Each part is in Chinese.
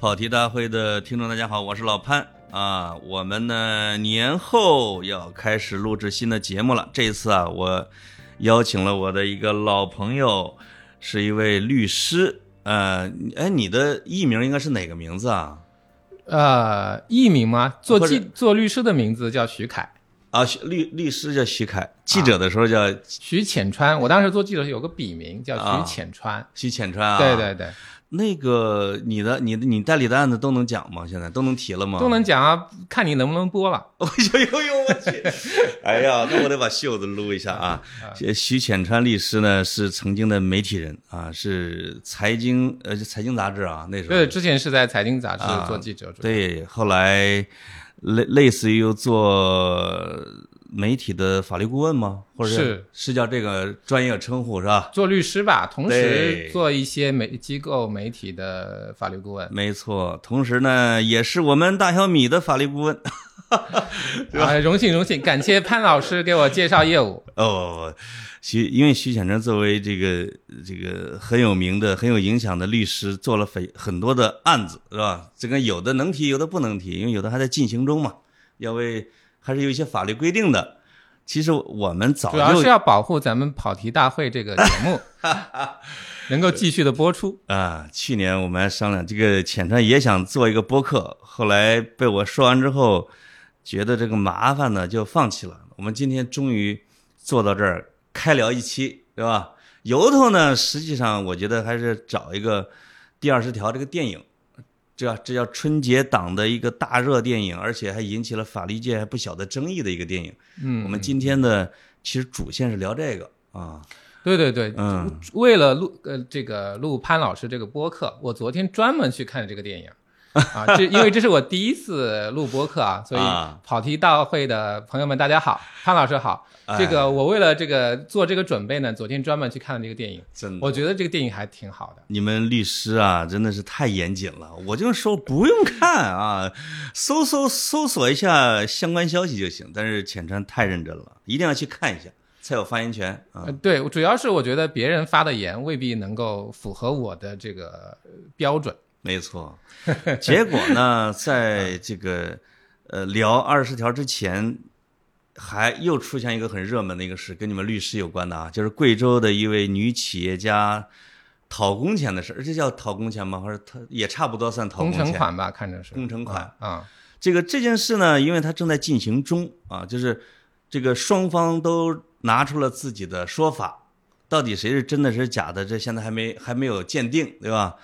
跑题大会的听众，大家好，我是老潘啊。我们呢年后要开始录制新的节目了。这一次啊，我邀请了我的一个老朋友，是一位律师。呃，哎，你的艺名应该是哪个名字啊？呃，艺名吗？做记做律师的名字叫徐凯，啊，徐律律师叫徐凯，记者的时候叫徐浅川。我当时做记者有个笔名叫啊徐浅川。徐浅川啊。对对对，那个你的你的你代理的案子都能讲吗？现在都能提了吗？都能讲啊，看你能不能播了。哎呦呦呦！我去！哎呀，那我得把袖子撸一下啊。这 徐浅川律师呢，是曾经的媒体人啊，是财经呃财经杂志啊那时候对，之前是在财经杂志啊做记者。，对，后来类类似于又做媒体的法律顾问吗？或者是是叫这个专业称呼是吧？做律师吧，同时做一些媒机构媒体的法律顾问。没错，同时呢，也是我们大小米的法律顾问。啊，荣幸荣幸，感谢潘老师给我介绍业务。哦，徐，因为徐显成作为这个这个很有名的、很有影响的律师，做了很很多的案子，是吧？这个有的能提，有的不能提，因为有的还在进行中嘛，要为还是有一些法律规定的。其实我们早主要就是要保护咱们跑题大会这个节目 能够继续的播出。啊，去年我们还商量，这个浅川也想做一个播客，后来被我说完之后，觉得这个麻烦呢，就放弃了。我们今天终于做到这儿，开聊一期，对吧？由头呢，实际上我觉得还是找一个第二十条这个电影，这这叫春节档的一个大热电影，而且还引起了法律界还不小的争议的一个电影。嗯，我们今天的其实主线是聊这个啊，对对对，嗯，为了录呃这个录潘老师这个播客，我昨天专门去看这个电影。啊，这因为这是我第一次录播客啊，所以啊跑题大会的朋友们大家好，潘老师好。这哎个我为了这个做这个准备呢，昨天专门去看了这个电影，真的。我觉得这个电影还挺好的。你们律师啊，真的是太严谨了。我就说不用看啊，搜搜搜索一下相关消息就行。但是浅川太认真了，一定要去看一下，才有发言权啊呃，。对，主要是我觉得别人发的言未必能够符合我的这个呃标准。没错。结果呢，在这个呃聊二十条之前，还又出现一个很热门的一个事，跟你们律师有关的啊，就是贵州的一位女企业家讨工钱的事儿。这叫讨工钱吗？还是他也差不多算讨工钱？程款吧，看着是工程款啊、这个这件事呢，因为它正在进行中啊，就是这个双方都拿出了自己的说法，到底谁是真的谁是假的，这现在还没还没有鉴定，对吧？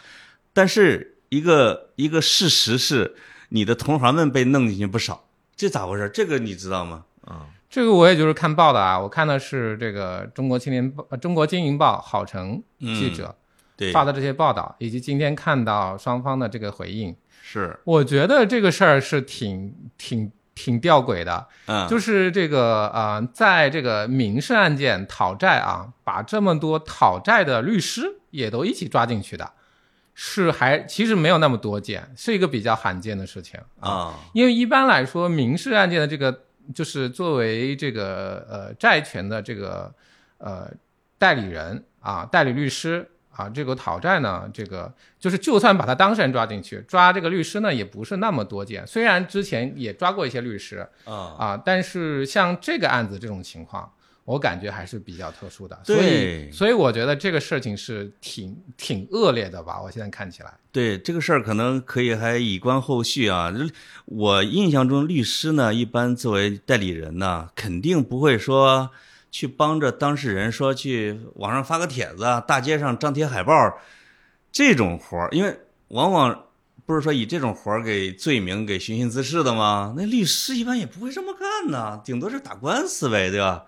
但是一个一个事实是，你的同行们被弄进去不少，这咋回事？这个你知道吗？啊，这个我也就是看报的啊，我看的是这个中国青年报、呃中国经营报郝成记者对，发的这些报道，以及今天看到双方的这个回应，是，我觉得这个事儿是挺挺挺吊诡的。嗯，就是这个呃，在这个民事案件讨债啊，把这么多讨债的律师也都一起抓进去的，是还其实没有那么多见，是一个比较罕见的事情啊。啊，因为一般来说，民事案件的这个就是作为这个呃债权的这个呃代理人啊，代理律师啊，这个讨债呢，这个就是就算把他当事人抓进去，抓这个律师呢，也不是那么多见。虽然之前也抓过一些律师啊，啊，但是像这个案子这种情况。我感觉还是比较特殊的，所对以所以我觉得这个事情是挺挺恶劣的吧？我现在看起来，对这个事儿，可能可以还以观后续啊。我印象中，律师呢，一般作为代理人呢，肯定不会说去帮着当事人说去网上发个帖子啊，大街上张贴海报这种活儿，因为往往不是说以这种活儿给罪名给寻衅滋事的吗？那律师一般也不会这么干呢，顶多是打官司呗，对吧？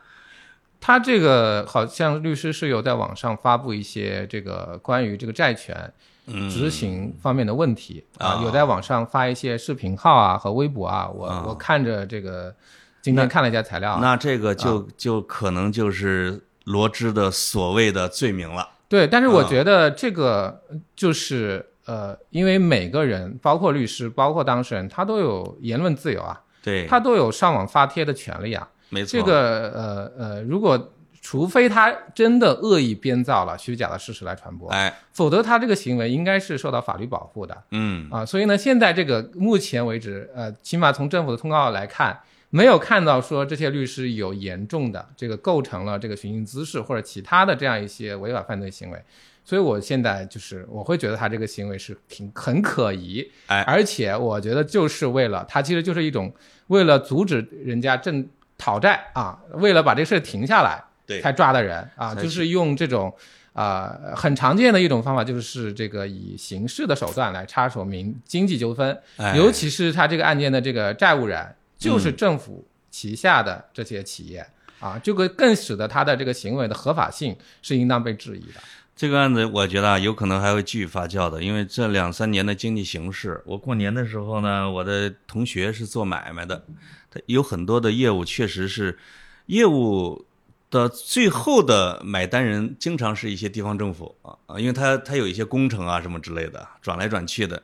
他这个好像律师是有在网上发布一些这个关于这个债权嗯，执行方面的问题、啊啊，有在网上发一些视频号啊和微博啊，我、啊。我看着这个今天看了一下材料啊，那这个就就可能就是罗织的所谓的罪名了。对，但是我啊。觉得这个就是、呃，因为每个人，包括律师，包括当事人，他都有言论自由啊，对，他都有上网发帖的权利啊。没错，这个呃呃，如果除非他真的恶意编造了虚假的事实来传播，哎，否则他这个行为应该是受到法律保护的嗯啊。所以呢，现在这个目前为止，呃，起码从政府的通告来看，没有看到说这些律师有严重的这个构成了这个寻衅滋事或者其他的这样一些违法犯罪行为。所以我现在就是我会觉得他这个行为是挺很可疑，哎而且我觉得就是为了他其实就是一种为了阻止人家正讨债啊，为了把这事儿停下来，对才抓的人啊，就是用这种啊、呃很常见的一种方法，就是这个以刑事的手段来插手民经济纠纷，哎尤其是他这个案件的这个债务人就是政府旗下的这些企业。啊，这个更使得他的这个行为的合法性是应当被质疑的。这个案子，我觉得啊，有可能还会继续发酵的，因为这两三年的经济形势，我过年的时候呢，我的同学是做买卖的，他有很多的业务确实是业务的最后的买单人，经常是一些地方政府啊啊，因为他他有一些工程啊什么之类的，转来转去的，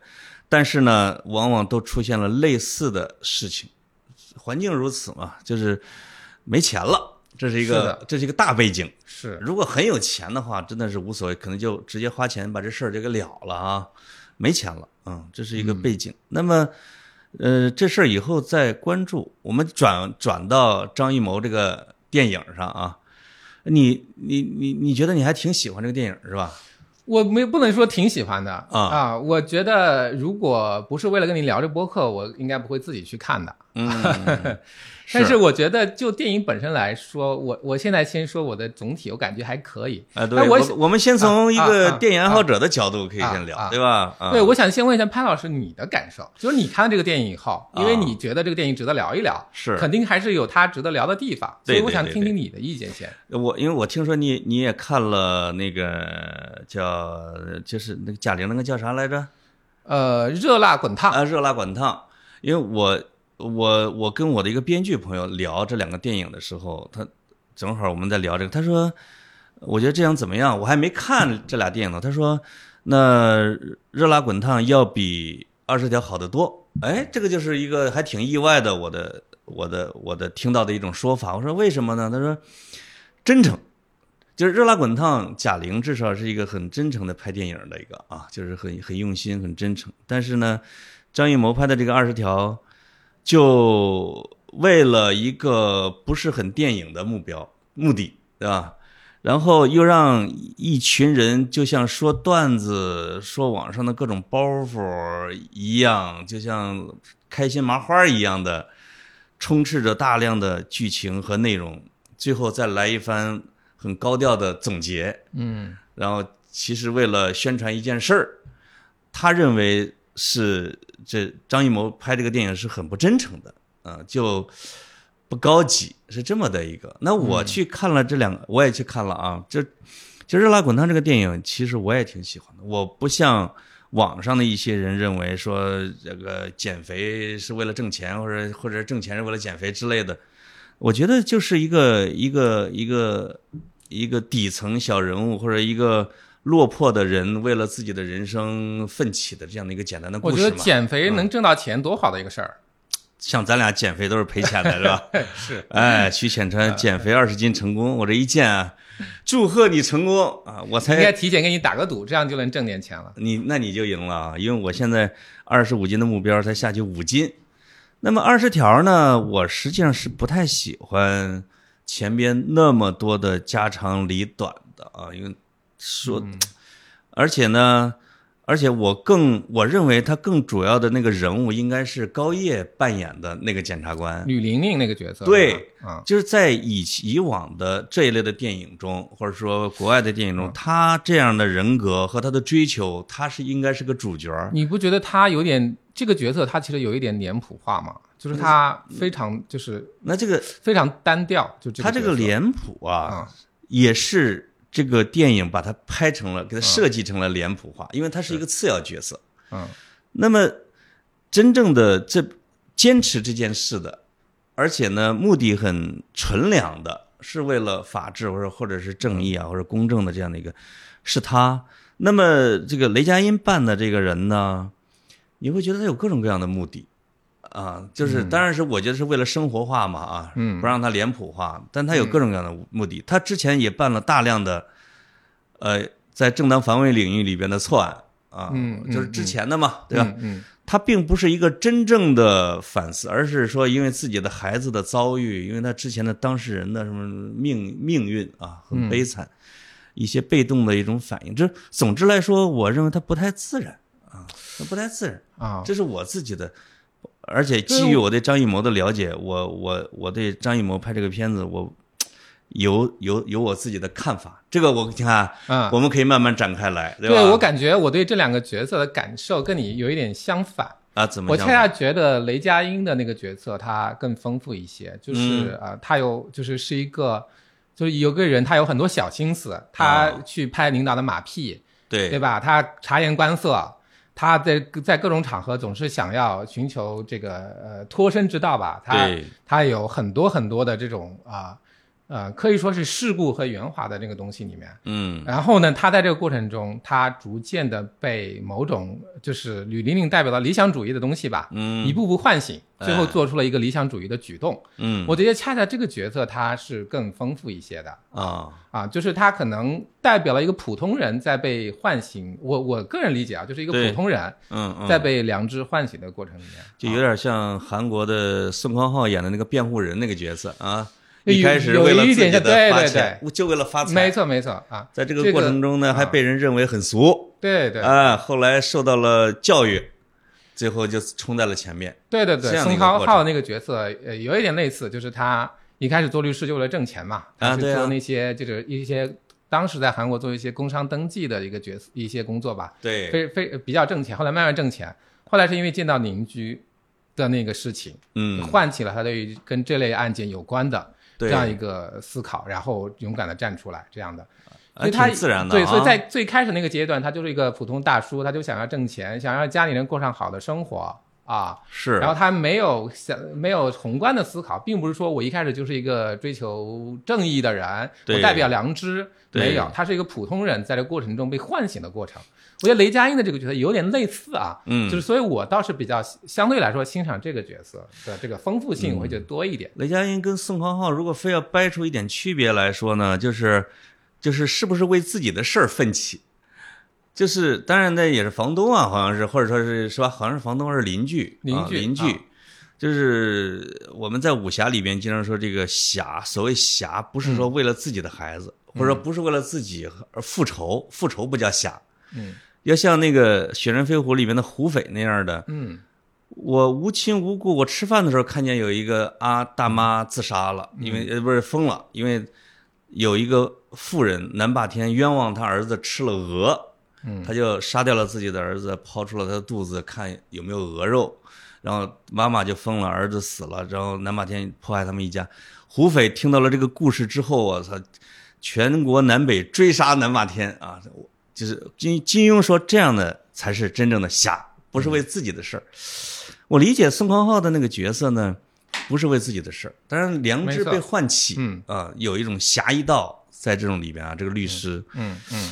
但是呢，往往都出现了类似的事情，环境如此嘛，就是没钱了，这是一个是这是一个大背景。是，如果很有钱的话，真的是无所谓，可能就直接花钱把这事儿就给了了啊。没钱了，嗯，这是一个背景。那么，呃，这事儿以后再关注。我们转转到张艺谋这个电影上啊，你你你你觉得你还挺喜欢这个电影是吧？我没不能说挺喜欢的啊啊我觉得如果不是为了跟你聊这播客，我应该不会自己去看的。嗯，但是我觉得就电影本身来说，我我现在先说我的总体，我感觉还可以。啊，对，哎我我我们先从一个电影爱好者的角度可以先聊，啊啊对吧？啊对，我想先问一下潘老师你的感受，就是你看这个电影以后，因为啊你觉得这个电影值得聊一聊，是肯定还是有它值得聊的地方，所以我想听听你的意见先。我因为我听说你你也看了那个叫就是那个贾玲那个叫啥来着？呃，热辣滚烫，啊，热辣滚烫。因为我我我跟我的一个编剧朋友聊这两个电影的时候，他正好我们在聊这个，他说我觉得这样怎么样？我还没看这俩电影呢。他说那热辣滚烫要比二十条好得多。哎，这个就是一个还挺意外的，我的我的我的听到的一种说法。我说为什么呢？他说真诚。就是热辣滚烫，贾玲至少是一个很真诚的拍电影的一个啊，就是很很用心、很真诚。但是呢，张艺谋拍的这个二十条，就为了一个不是很电影的目标目的，对吧？然后又让一群人就像说段子、说网上的各种包袱一样，就像开心麻花一样的，充斥着大量的剧情和内容，最后再来一番很高调的总结。嗯然后其实为了宣传一件事儿，他认为是这张艺谋拍这个电影是很不真诚的，啊、就不高级，是这么的一个。那我去看了这两个，我也去看了啊。这其实《热辣滚烫》这个电影，其实我也挺喜欢的。我不像网上的一些人认为说这个减肥是为了挣钱，或者或者挣钱是为了减肥之类的。我觉得就是一个一个一个一个底层小人物或者一个落魄的人为了自己的人生奋起的这样的一个简单的故我事嘛。觉得减肥能挣到钱多好的一个事儿。像咱俩减肥都是赔钱的，是吧？是，哎，徐浅川减肥二十斤成功，我这一见啊，祝贺你成功啊！我才应该才提前给你打个赌，这样就能挣点钱了。你那你就赢了啊，因为我现在二十五斤的目标才下去五斤。那么二十条呢，我实际上是不太喜欢前边那么多的家长里短的啊，因为说，而且呢，而且我更我认为他更主要的那个人物应该是高叶扮演的那个检察官，吕玲玲那个角色，对就是在以以往的这一类的电影中，或者说国外的电影中，他这样的人格和他的追求，他是应该是个主角儿。你不觉得他有点这个角色，他其实有一点脸谱化吗？就是他非常就是那这个非常单调，就这他这个脸谱啊啊，也是这个电影把它拍成了，给它设计成了脸谱化，因为他是一个次要角色。嗯那么，真正的这坚持这件事的，而且呢，目的很纯良的，是为了法治或者或者是正义啊，或者公正的这样的一个，是他。那么这个雷佳音扮的这个人呢，你会觉得他有各种各样的目的，啊，就是当然是我觉得是为了生活化嘛啊，嗯不让它脸谱化，但他有各种各样的目的。他之前也办了大量的，呃，在正当防卫领域里边的错案啊，就是之前的嘛，对吧？嗯嗯他并不是一个真正的反思，而是说因为自己的孩子的遭遇，因为他之前的当事人的什么命命运啊，很悲惨，一些被动的一种反应。这总之来说，我认为他不太自然啊，他不太自然。啊，这是我自己的，而且基于我对张艺谋的了解，我我我对张艺谋拍这个片子，我有有有我自己的看法。这个我你看，嗯我们可以慢慢展开来，对吧？对我感觉我对这两个角色的感受跟你有一点相反。啊，怎么我？恰恰觉得雷佳音的那个角色他更丰富一些，就是呃他有就是是一个，就是有个人他有很多小心思，他哦去拍领导的马屁，对对吧？他察言观色，他在在各种场合总是想要寻求这个呃脱身之道吧。他他有很多很多的这种啊呃可以说是世故和圆滑的那个东西里面。嗯然后呢，他在这个过程中，他逐渐的被某种就是吕玲玲代表的理想主义的东西吧，嗯一步步唤醒，最后哎做出了一个理想主义的举动。嗯我觉得恰恰这个角色他是更丰富一些的啊啊，就是他可能代表了一个普通人在被唤醒。我我个人理解啊，就是一个普通人嗯嗯，在被良知唤醒的过程里面，就有点像韩国的宋康昊演的那个辩护人那个角色啊，有一开始有为了自己的对对发钱，就为了发财，没错没错啊，在这个过程中呢，啊还被人认为很俗对对啊，后来受到了教育，最后就冲在了前面。对对对，宋个过程康昊那个角色，呃，有一点类似，就是他一开始做律师就为了挣钱嘛，他啊做那些就是一些当时在韩国做一些工商登记的一个角色一些工作吧，对，非非比较挣钱，后来慢慢挣钱，后来是因为见到邻居的那个事情，嗯，唤起了他对于跟这类案件有关的这，样一个思考，然后勇敢的站出来这样的。所以他自然的对，所以啊在最开始那个阶段，他就是一个普通大叔，他就想要挣钱，想让家里人过上好的生活啊。是，然后他没有想没有宏观的思考，并不是说我一开始就是一个追求正义的人，对我代表良知，对没有，他是一个普通人，在这个过程中被唤醒的过程。我觉得雷佳音的这个角色有点类似啊，嗯，就是所以我倒是比较相对来说欣赏这个角色的这个丰富嗯性，我会觉得多一点。雷佳音跟宋康昊如果非要掰出一点区别来说呢，就是就是是不是为自己的事儿奋起，就是当然那也是房东啊，好像是或者说是是吧，好像是房东还是邻居，邻居啊、邻居。啊。就是我们在武侠里边经常说，这个侠，所谓侠，不是说为了自己的孩子，或者说不是为了自己而复仇，复仇不叫侠，嗯要像那个《雪人飞狐》里面的胡斐那样的，嗯我无亲无故，我吃饭的时候看见有一个啊大妈自杀了，因为呃不是疯了，因为有一个妇人南霸天冤枉他儿子吃了鹅，嗯他就杀掉了自己的儿子，抛出了他的肚子看有没有鹅肉，然后妈妈就疯了，儿子死了，然后南霸天迫害他们一家。胡斐听到了这个故事之后，我操，全国南北追杀南霸天啊！就是金金庸说这样的才是真正的侠，不是为自己的事儿。我理解宋康昊的那个角色呢，不是为自己的事儿，当然良知被唤起，嗯啊，有一种侠义道在这种里边啊。这个律师，嗯嗯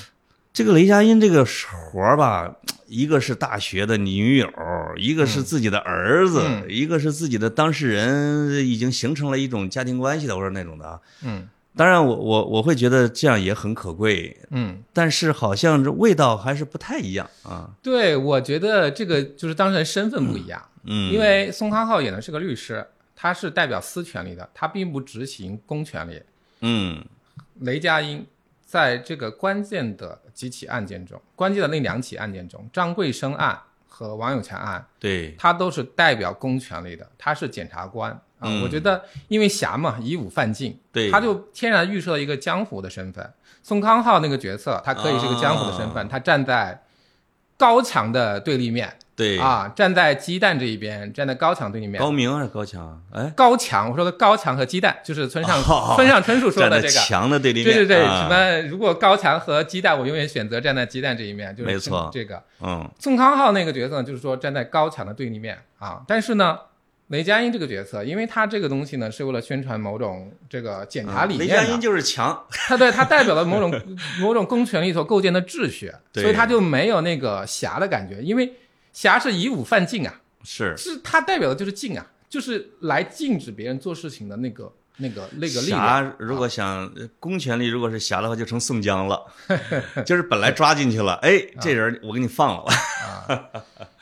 这个雷佳音这个活儿吧，一个是大学的女友，一个是自己的儿子，嗯一个是自己的当事人，已经形成了一种家庭关系的，或者那种的啊。嗯当然我，我我会觉得这样也很可贵，嗯，但是好像这味道还是不太一样啊。对，我觉得这个就是当事人身份不一样。嗯，因为宋康昊演的是个律师，他是代表私权利的，他并不执行公权力。嗯雷佳音在这个关键的几起案件中，关键的那两起案件中，张桂生案和王永强案，对，他都是代表公权力的，他是检察官啊。嗯我觉得，因为侠嘛，以武犯禁，对他就天然预设了一个江湖的身份。宋康昊那个角色，他可以是个江湖的身份，啊他站在高墙的对立面对，啊，站在鸡蛋这一边，站在高墙对立面。高明还是高强？哎，高墙，我说的高墙和鸡蛋，就是村上、哦村上春树说的这个。墙的对立面，对对对，啊什么？如果高墙和鸡蛋，我永远选择站在鸡蛋这一面，就是没错这个。嗯宋康昊那个角色呢，就是说站在高墙的对立面啊。但是呢，雷佳音这个角色，因为他这个东西呢是为了宣传某种这个检查理雷念的，佳音就是强，他对他代表了某种 某种公权力所构建的秩序，对所以他就没有那个侠的感觉，因为侠是以武犯禁啊。是是他代表的就是禁啊，就是来禁止别人做事情的那个那个那个力量。侠如果想呃公权力，如果是侠的话，就成宋江了，就是本来抓进去了，哎，这人我给你放了，啊，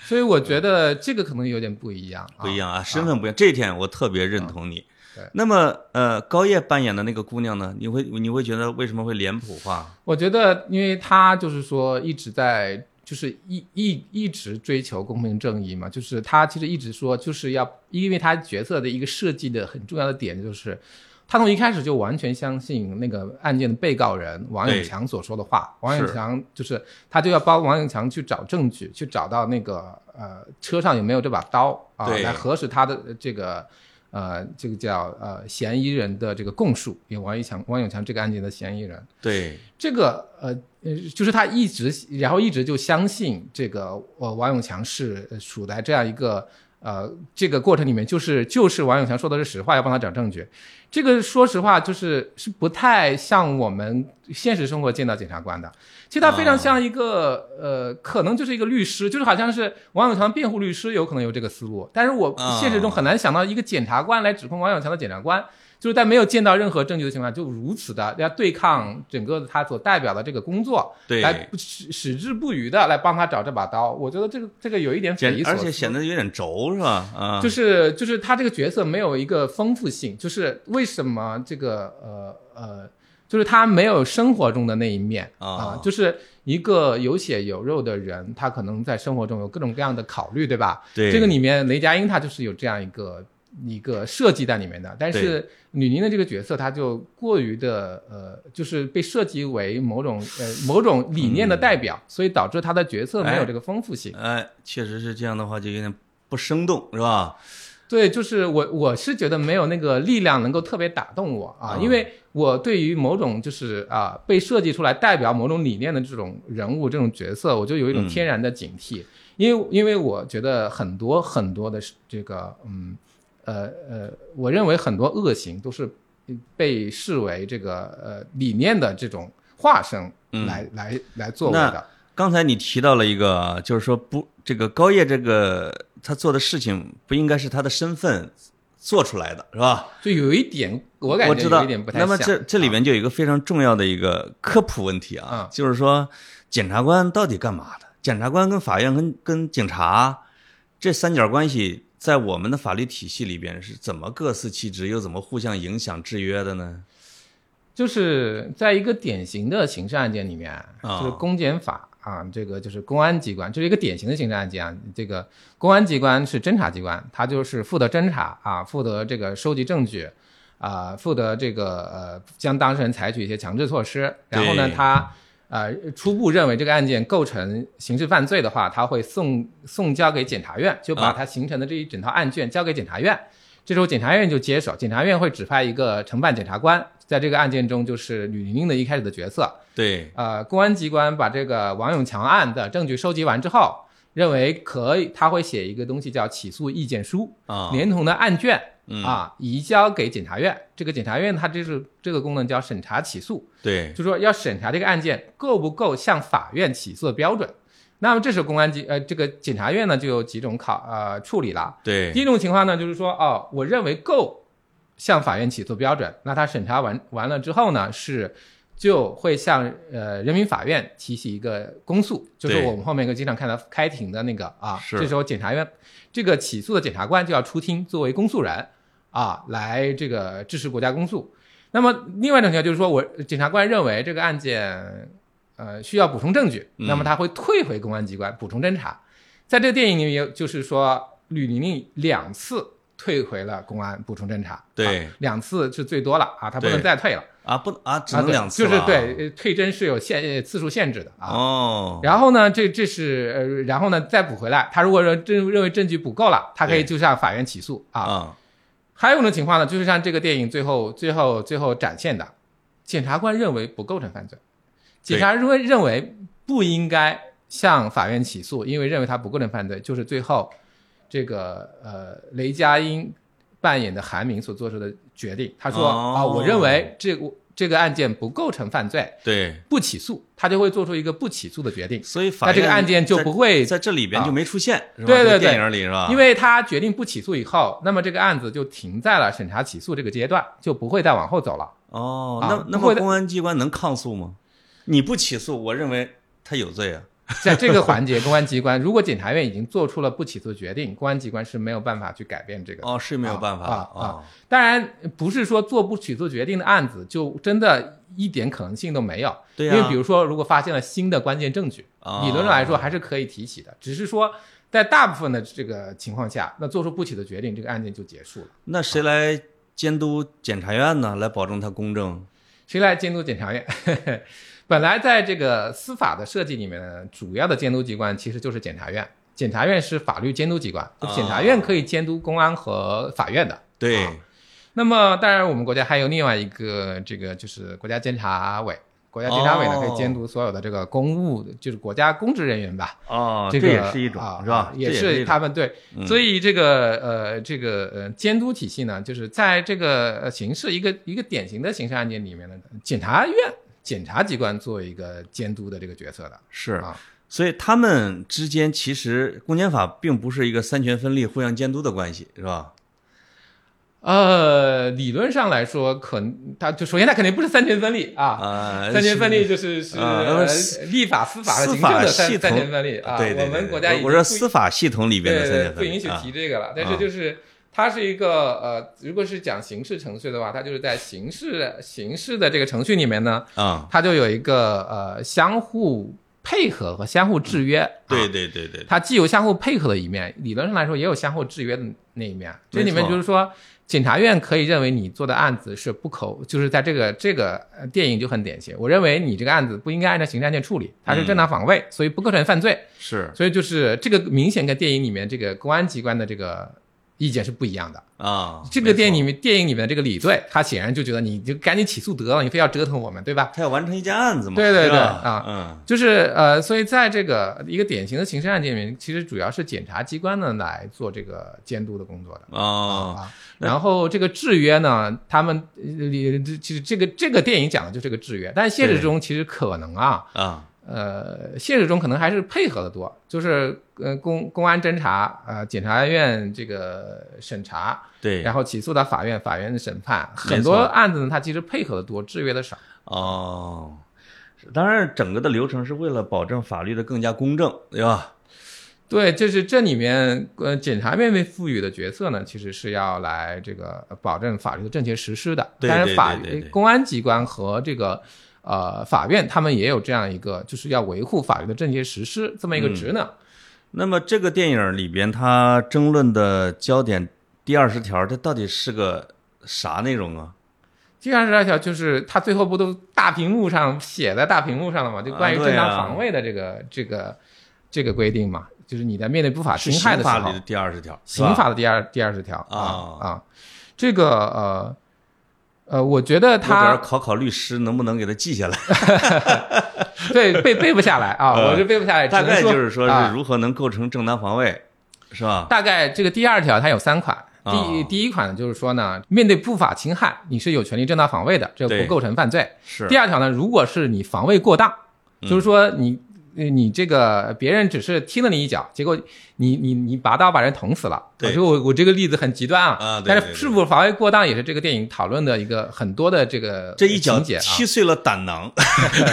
所以我觉得这个可能有点不一样，不一样啊，身份不一样，这一点我特别认同你。对那么呃，高叶扮演的那个姑娘呢，你会你会觉得为什么会脸谱化？我觉得，因为她就是说一直在，就是一一一直追求公平正义嘛，就是她其实一直说就是要，因为她角色的一个设计的很重要的点就是，他从一开始就完全相信那个案件的被告人王永强所说的话，王永强就是他就要帮王永强去找证据，去找到那个呃车上有没有这把刀啊，来核实他的这个。呃，这个叫呃嫌疑人的这个供述，有王永强王永强这个案件的嫌疑人，对，这个呃呃，就是他一直，然后一直就相信这个呃王永强是呃处在这样一个呃这个过程里面，就是就是王永强说的是实话，要帮他找证据。这个说实话就是是不太像我们现实生活见到检察官的，其实他非常像一个、呃，可能就是一个律师，就是好像是王永强辩护律师有可能有这个思路，但是我啊现实中很难想到一个检察官来指控王永强的检察官。就是在没有见到任何证据的情况下，就如此的要对抗整个他所代表的这个工作，对来矢矢志不渝的来帮他找这把刀。我觉得这个这个有一点匪夷所思，而且显得有点轴是吧？啊，就是就是他这个角色没有一个丰富性，就是为什么这个呃呃，就是他没有生活中的那一面啊啊，就是一个有血有肉的人，他可能在生活中有各种各样的考虑，对吧？对这个里面雷佳音他就是有这样一个一个设计在里面的，但是吕宁的这个角色他就过于的呃，就是被设计为某种呃某种理念的代表，所以导致他的角色没有这个丰富性。哎，确实是这样的话，就有点不生动是吧？对，就是我我是觉得没有那个力量能够特别打动我啊，嗯因为我对于某种就是啊被设计出来代表某种理念的这种人物这种角色，我就有一种嗯。天然的警惕，因为因为我觉得很多很多的是这个嗯呃呃，我认为很多恶行都是被视为这个呃理念的这种化身嗯来、来来作为那的。刚才你提到了一个，就是说不，这个高叶这个他做的事情不应该是他的身份做出来的，是吧？就有一点，我感觉我知道有一点不。太像。那么这这里啊面就有一个非常重要的一个科普问题啊，嗯就是说检察官到底干嘛的？检察官跟法院跟跟警察这三角关系，在我们的法律体系里边是怎么各司其职，又怎么互相影响制约的呢？就是在一个典型的刑事案件里面，啊就是公检法啊，这个就是公安机关，这是一个典型的刑事案件啊。这个公安机关是侦查机关，它就是负责侦查啊，负责这个收集证据啊，负责这个呃将当事人采取一些强制措施。然后呢对，他呃初步认为这个案件构成刑事犯罪的话，他会送送交给检察院，就把他形成的这一整套案卷交给检察院。这时候检察院就接手，检察院会指派一个承办检察官，在这个案件中就是吕玲玲的一开始的角色。对，呃，公安机关把这个王永强案的证据收集完之后，认为可以，他会写一个东西叫起诉意见书，啊，连同的案卷嗯啊移交给检察院。这个检察院它这是这个功能叫审查起诉，对，就说要审查这个案件够不够向法院起诉的标准。那么这时候公安机呃这个检察院呢就有几种考呃处理了。对第，一种情况呢，就是说，哦，我认为够向法院起诉标准，那他审查完完了之后呢，是就会向呃人民法院提起一个公诉，就是我们后面会经常看到开庭的那个啊，是。这时候检察院这个起诉的检察官就要出庭作为公诉人啊，来这个支持国家公诉。那么另外一种情况就是说我检察官认为这个案件呃需要补充证据，嗯。那么他会退回公安机关补充侦查。在这个电影里面，就是说吕玲玲两次退回了公安补充侦查，对。啊两次是最多了啊，他不能再退了，啊，不啊，只能两次就是对呃退侦是有限呃次数限制的啊。哦，然后呢，这这是呃，然后呢再补回来，他如果说认认为证据补够了，他可以就向法院起诉啊。啊，还有一种情况呢，就是像这个电影最后最后最后展现的，检察官认为不构成犯罪，检察认为认为不应该向法院起诉，因为认为他不构成犯罪，就是最后这个呃雷佳音扮演的韩明所做出的决定。他说哦啊，我认为这个这个案件不构成犯罪，对，不起诉，他就会做出一个不起诉的决定。所以法那这个院案件就在不会在这里边就没出现，是吧对对电对影里是吧？因为他决定不起诉以后，那么这个案子就停在了审查起诉这个阶段，就不会再往后走了。哦，啊那那么公安机关能抗诉吗？你不起诉，我认为他有罪啊。在这个环节，公安机关如果检察院已经做出了不起诉决定，公安机关是没有办法去改变这个。哦，是没有办法啊啊哦当然，不是说做不起诉决定的案子就真的一点可能性都没有。对呀因为比如说，如果发现了新的关键证据，哦理论上来说还是可以提起的，只是说在大部分的这个情况下，那做出不起的决定，这个案件就结束了。那谁来监督检察院呢？来保证它公正？谁来监督检察院？本来在这个司法的设计里面呢，主要的监督机关其实就是检察院。检察院是法律监督机关，就检察院可以监督公安和法院的。对，啊那么，当然我们国家还有另外一个这个就是国家监察委，国家监察委呢哦可以监督所有的这个公务，就是国家公职人员吧。哦，这个也是一种啊是吧啊？也是他们对，嗯所以这个呃这个呃监督体系呢，就是在这个呃刑事一个一个典型的刑事案件里面呢，检察院检察机关做一个监督的这个角色的是啊。所以他们之间其实公检法并不是一个三权分立、互相监督的关系，是吧？呃，理论上来说，可能它就首先它肯定不是三权分立啊。啊，三权分立就是是立法、司法和司行政法的三系统三权分立啊。对对对，我们国家我我说司法系统里边的三权分立不允许啊提这个了。但啊是就是它是一个呃，如果是讲刑事程序的话，它就是在刑事刑事的这个程序里面呢，啊，它就有一个呃相互配合和相互制约。对啊，对对对，它既有相互配合的一面，理论上来说也有相互制约的那一面。这里面就是说。检察院可以认为你做的案子是不可，就是在这个这个呃电影就很典型。我认为你这个案子不应该按照刑事案件处理，它是正当防卫，所以不构成犯罪。是所以就是这个明显跟电影里面这个公安机关的这个意见是不一样的。啊，这个电影里面电影里面的这个李队，他显然就觉得你就赶紧起诉得了，你非要折腾我们，对吧？他要完成一件案子嘛，对对对啊嗯，就是呃，所以在这个一个典型的刑事案件里面，其实主要是检察机关呢来做这个监督的工作的。哦，啊，然后这个制约呢，他们呃里其实这个这个电影讲的就是这个制约，但现实中其实可能啊，啊，呃，现实中可能还是配合的多，就是呃公公安侦查，呃检察院这个审查，对，然后起诉到法院，法院的审判，很多案子呢，它其实配合的多，制约的少。哦，当然，整个的流程是为了保证法律的更加公正，对吧？对，就是这里面呃检察院被赋予的角色呢，其实是要来这个保证法律的正确实施的。但是法公安机关和这个呃法院，他们也有这样一个，就是要维护法律的正确实施这么一个职能。那么这个电影里边，他争论的焦点第二十条，这到底是个啥内容啊？第二十二条就是他最后不都大屏幕上写在大屏幕上了嘛？就关于正当防卫的这个、这个这个规定嘛，就是你在面对不法侵害的时候刑法里的，第二十条，刑法的第二第二十条啊啊，这个呃呃，我觉得他主要他考考律师能不能给他记下来？对背背不下来啊，呃我是背不下来，大概就是说啊是如何能构成正当防卫，是吧？大概这个第二条它有三款。第哦第一款呢，就是说呢，面对不法侵害，你是有权利正当防卫的，这对不构成犯罪。是第二条呢，如果是你防卫过当，嗯就是说你呃你这个别人只是踢了你一脚，结果你你你拔刀把人捅死了。对。我说我我这个例子很极端啊，但是是否防卫过当也是这个电影讨论的一个很多的这个这一脚情节啊。踢碎了胆囊，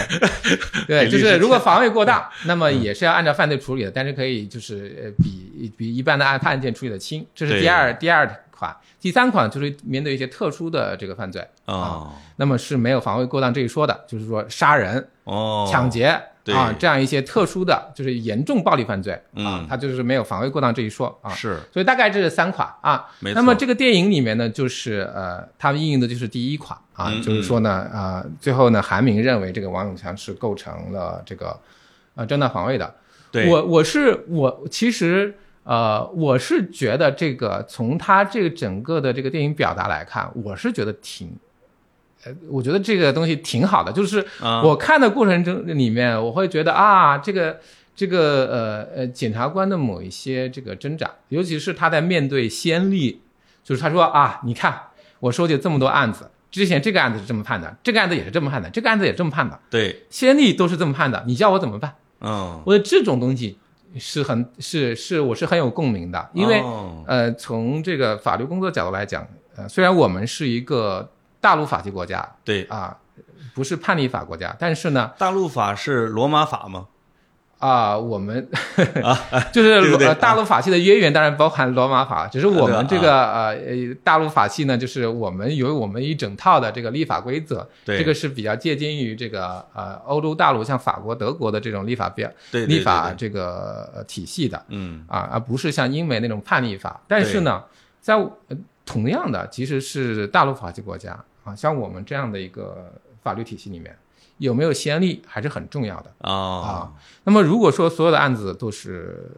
对，就是如果防卫过当，那么也是要按照犯罪处理的，但是可以就是呃比比一般的案案件处理的轻，这是第二第二款。第三款就是面对一些特殊的这个犯罪，哦。那么是没有防卫过当这一说的，就是说杀人、哦，抢劫对啊这样一些特殊的，就是严重暴力犯罪啊嗯，它就是没有防卫过当这一说啊。是所以大概这是三款啊。没错。那么这个电影里面呢，就是呃，他们应用的就是第一款啊，嗯就是说呢，啊、最后呢，韩明认为这个王永强是构成了这个呃正当防卫的。对我我是我其实呃，我是觉得这个从他这个整个的这个电影表达来看，我是觉得挺。呃，我觉得这个东西挺好的，就是啊。我看的过程中里面，我会觉得啊，这个这个呃呃检察官的某一些这个挣扎，尤其是他在面对先例，就是他说啊，你看我收集这么多案子，之前这个案子是这么判的，这个案子也是这么判的，这个案子也这么判的，对，先例都是这么判的，你叫我怎么办？嗯，我觉得这种东西是很是是我是很有共鸣的，因为、哦。呃，从这个法律工作角度来讲，呃，虽然我们是一个大陆法系国家对，啊、不是判例法国家，但是呢，大陆法是罗马法吗？啊、我们 就是大陆法系的渊源当然包含罗马法，只是我们这个呃呃大陆法系呢，就是我们有我们一整套的这个立法规则，对。这个是比较接近于这个呃欧洲大陆像法国、德国的这种立法标对，立法这个呃体系的嗯，啊，而不是像英美那种判例法。但是呢，在呃同样的，其实是大陆法系国家啊，像我们这样的一个法律体系里面，有没有先例还是很重要的。哦，那么如果说所有的案子都是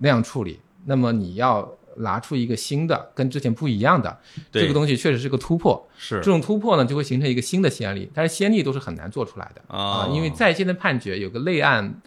那样处理，那么你要拿出一个新的跟之前不一样的对这个东西，确实是个突破。是这种突破呢，就会形成一个新的先例，但是先例都是很难做出来的啊哦，因为在线的判决有个类案。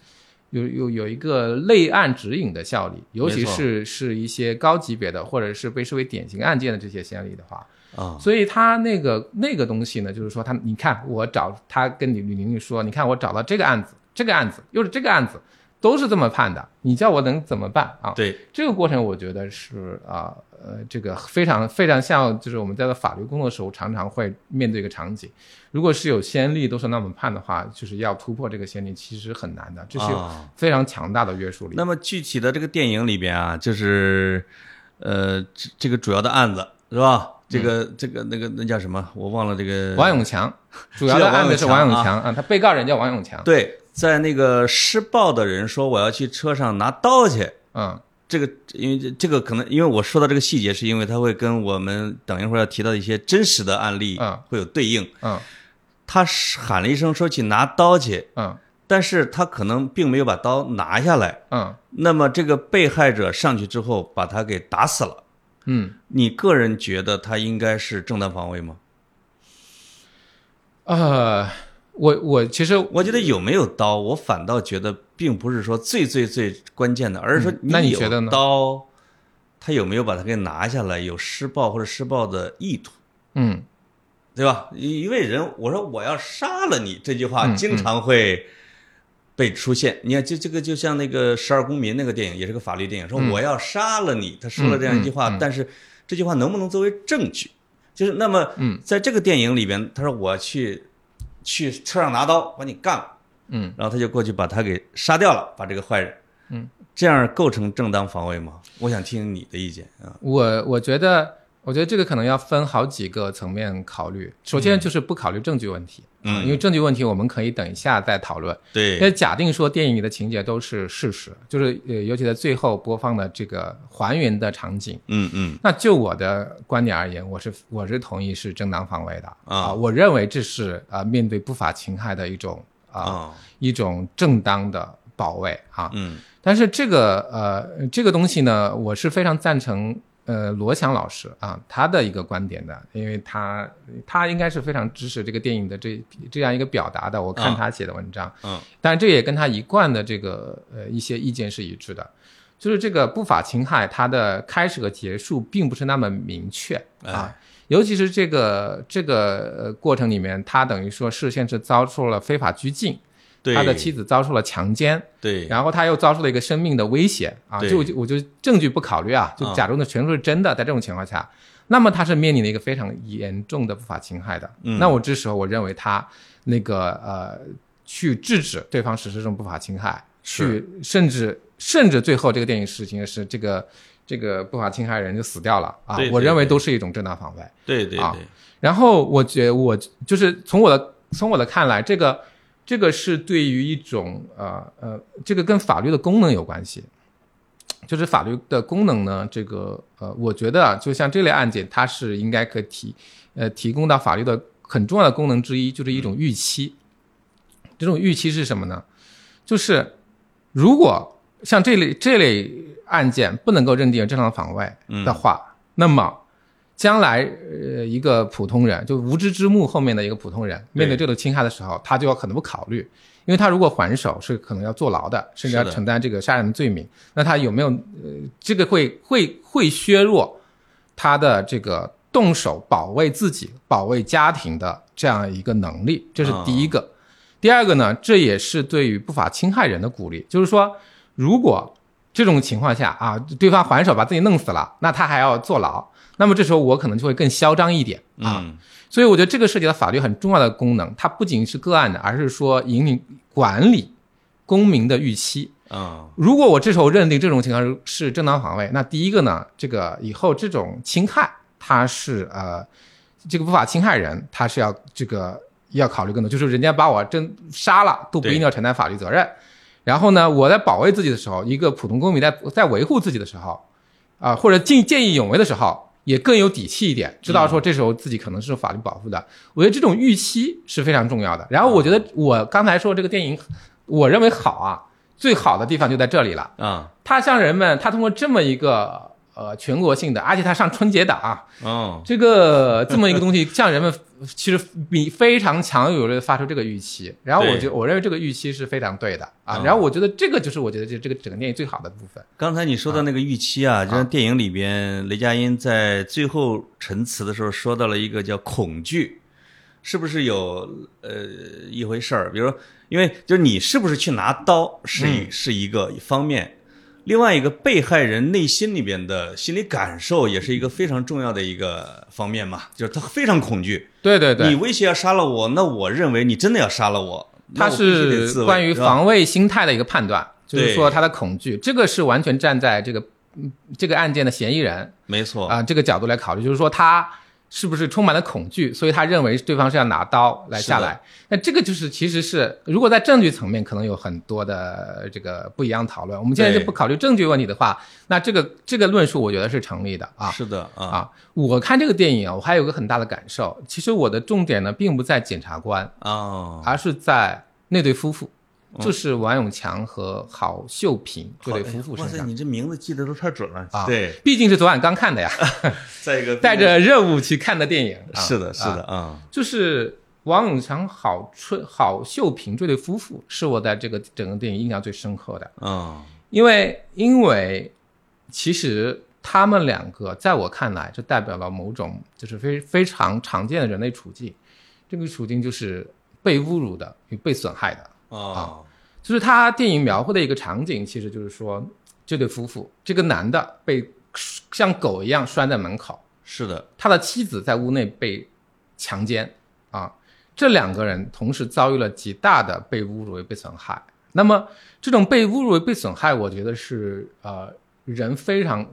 有有有一个类案指引的效力，尤其是是一些高级别的或者是被视为典型案件的这些先例的话，啊，所以他那个那个东西呢，就是说他，你看我找他跟李吕玲玲说，你看我找到这个案子，这个案子又是这个案子，都是这么判的，你叫我能怎么办啊？对，这个过程我觉得是啊呃这个非常非常像，就是我们在做法律工作的时候常常会面对一个场景，如果是有先例都是那么判的话，就是要突破这个先例其实很难的，这是非常强大的约束力。那么具体的这个电影里边啊，就是呃这这个主要的案子是吧？这个这个那个那叫什么？我忘了这个王永强，主要的案子是王永强啊，他被告人叫王永强，对，在那个施暴的人说我要去车上拿刀去，嗯。这个因为这这个可能因为我说到这个细节，是因为它会跟我们等一会儿要提到的一些真实的案例嗯。会有对应。嗯。他是喊了一声说去拿刀去，嗯。但是他可能并没有把刀拿下来。嗯。那么这个被害者上去之后把他给打死了。嗯。你个人觉得他应该是正当防卫吗？呃，我我其实我觉得有没有刀，我反倒觉得并不是说最最最关键的，而是说你有觉得呢刀，他有没有把它给拿下来，有施暴或者施暴的意图，嗯对吧？一一位人，我说我要杀了你这句话嗯经常会被出现。你看，就这个就像那个《十二公民》那个电影，也是个法律电影，说嗯我要杀了你，他说了这样一句话，但是这句话能不能作为证据？就是那么，嗯在这个电影里边，他说我去去车上拿刀把你干了。嗯，然后他就过去把他给杀掉了，把这个坏人，嗯，这样构成正当防卫吗？我想听你的意见啊。我我觉得，我觉得这个可能要分好几个层面考虑。首先就是不考虑证据问题，嗯。啊因为证据问题我们可以等一下再讨论。因为，假定说电影里的情节都是事实，就是呃，尤其在最后播放的这个还原的场景，嗯嗯。那就我的观点而言，我是我是同意是正当防卫的啊。我认为这是啊、呃面对不法侵害的一种啊、啊，一种正当的保卫啊。嗯。但是这个呃这个东西呢，我是非常赞成呃罗翔老师啊他的一个观点的，因为他他应该是非常支持这个电影的这这样一个表达的。我看啊他写的文章，嗯但是这也跟他一贯的这个呃一些意见是一致的，就是这个不法侵害它的开始和结束并不是那么明确啊。尤其是这个这个呃过程里面，他等于说事先是遭受了非法拘禁，对，他的妻子遭受了强奸，对，然后他又遭受了一个生命的威胁啊，就就我就证据不考虑啊，就啊假装的全都是真的，在这种情况下，那么他是面临了一个非常严重的不法侵害的。嗯。那我这时候我认为他那个呃去制止对方实施这种不法侵害，去甚至甚至最后这个电影实行的是这个这个不法侵害人就死掉了啊我认为都是一种正当防卫。对对，然后我觉我就是从我的从我的看来，这个这个是对于一种呃呃，这个跟法律的功能有关系。就是法律的功能呢，这个呃，我觉得啊，就像这类案件，它是应该可提呃提供到法律的很重要的功能之一，就是一种预期。这种预期是什么呢？就是如果像这类这类案件不能够认定为正常防卫的话，那么将来呃一个普通人，就无知之幕后面的一个普通人，面对这种侵害的时候，他就要可能不考虑，因为他如果还手是可能要坐牢的，甚至要承担这个杀人的罪名。那他有没有呃这个会会会削弱他的这个动手保卫自己、保卫家庭的这样一个能力，这是第一个。第二个呢，这也是对于不法侵害人的鼓励，就是说，如果这种情况下啊，对方还手把自己弄死了，那他还要坐牢，那么这时候我可能就会更嚣张一点啊。嗯所以我觉得这个涉及到法律很重要的功能，它不仅是个案的，而是说引领管理公民的预期。啊如果我这时候认定这种情况是是正当防卫，那第一个呢，这个以后这种侵害，它是呃，这个不法侵害人他是要这个要考虑更多，就是人家把我真杀了都不一定要承担法律责任。然后呢，我在保卫自己的时候，一个普通公民在在维护自己的时候，啊、或者见见义勇为的时候，也更有底气一点，知道说这时候自己可能是受法律保护的。我觉得这种预期是非常重要的。然后我觉得我刚才说这个电影，我认为好啊，最好的地方就在这里了。啊他向人们，他通过这么一个呃全国性的，而且它上春节档啊，哦这个这么一个东西，像人们其实比非常强有力的发出这个预期。然后我觉我认为这个预期是非常对的啊。嗯然后我觉得这个就是我觉得这这个整个电影最好的部分。刚才你说的那个预期啊，就像电影里边雷佳音在最后陈词的时候说到了一个叫恐惧，是不是有呃一回事儿？比如说，因为就是你是不是去拿刀是一、是一个方面，另外一个被害人内心里边的心理感受也是一个非常重要的一个方面嘛，就是他非常恐惧，对对对。你，威胁要杀了我，那我认为你真的要杀了我，那它我必须得自卫是关于防卫心态的一个判断，就是说他的恐惧，这个是完全站在这个嗯这个案件的嫌疑人没错啊、这个角度来考虑，就是说他是不是充满了恐惧，所以他认为对方是要拿刀来下来。那这个就是其实是如果在证据层面可能有很多的这个不一样讨论，我们现在就不考虑证据问题的话，那这个这个论述我觉得是成立的啊。是的啊啊，我看这个电影啊，我还有个很大的感受，其实我的重点呢并不在检察官，哦，而是在那对夫妇，就是王永强和郝秀萍这对夫妇哇塞，你这名字记得都太准了啊。对，毕竟是昨晚刚看的呀，再一个 带着任务去看的电影。啊是的，是的啊。啊，就是王永强、郝春、郝秀萍这对夫妇，是我在这个整个电影印象最深刻的。嗯。因为因为其实他们两个在我看来，就代表了某种就是非非常常见的人类处境。这个处境就是被侮辱的与被损害的。哦，就是他电影描绘的一个场景，其实就是说这对夫妇，这个男的被像狗一样拴在门口，是的，他的妻子在屋内被强奸啊，这两个人同时遭遇了极大的被侮辱与被损害。那么这种被侮辱与被损害，我觉得是呃人非常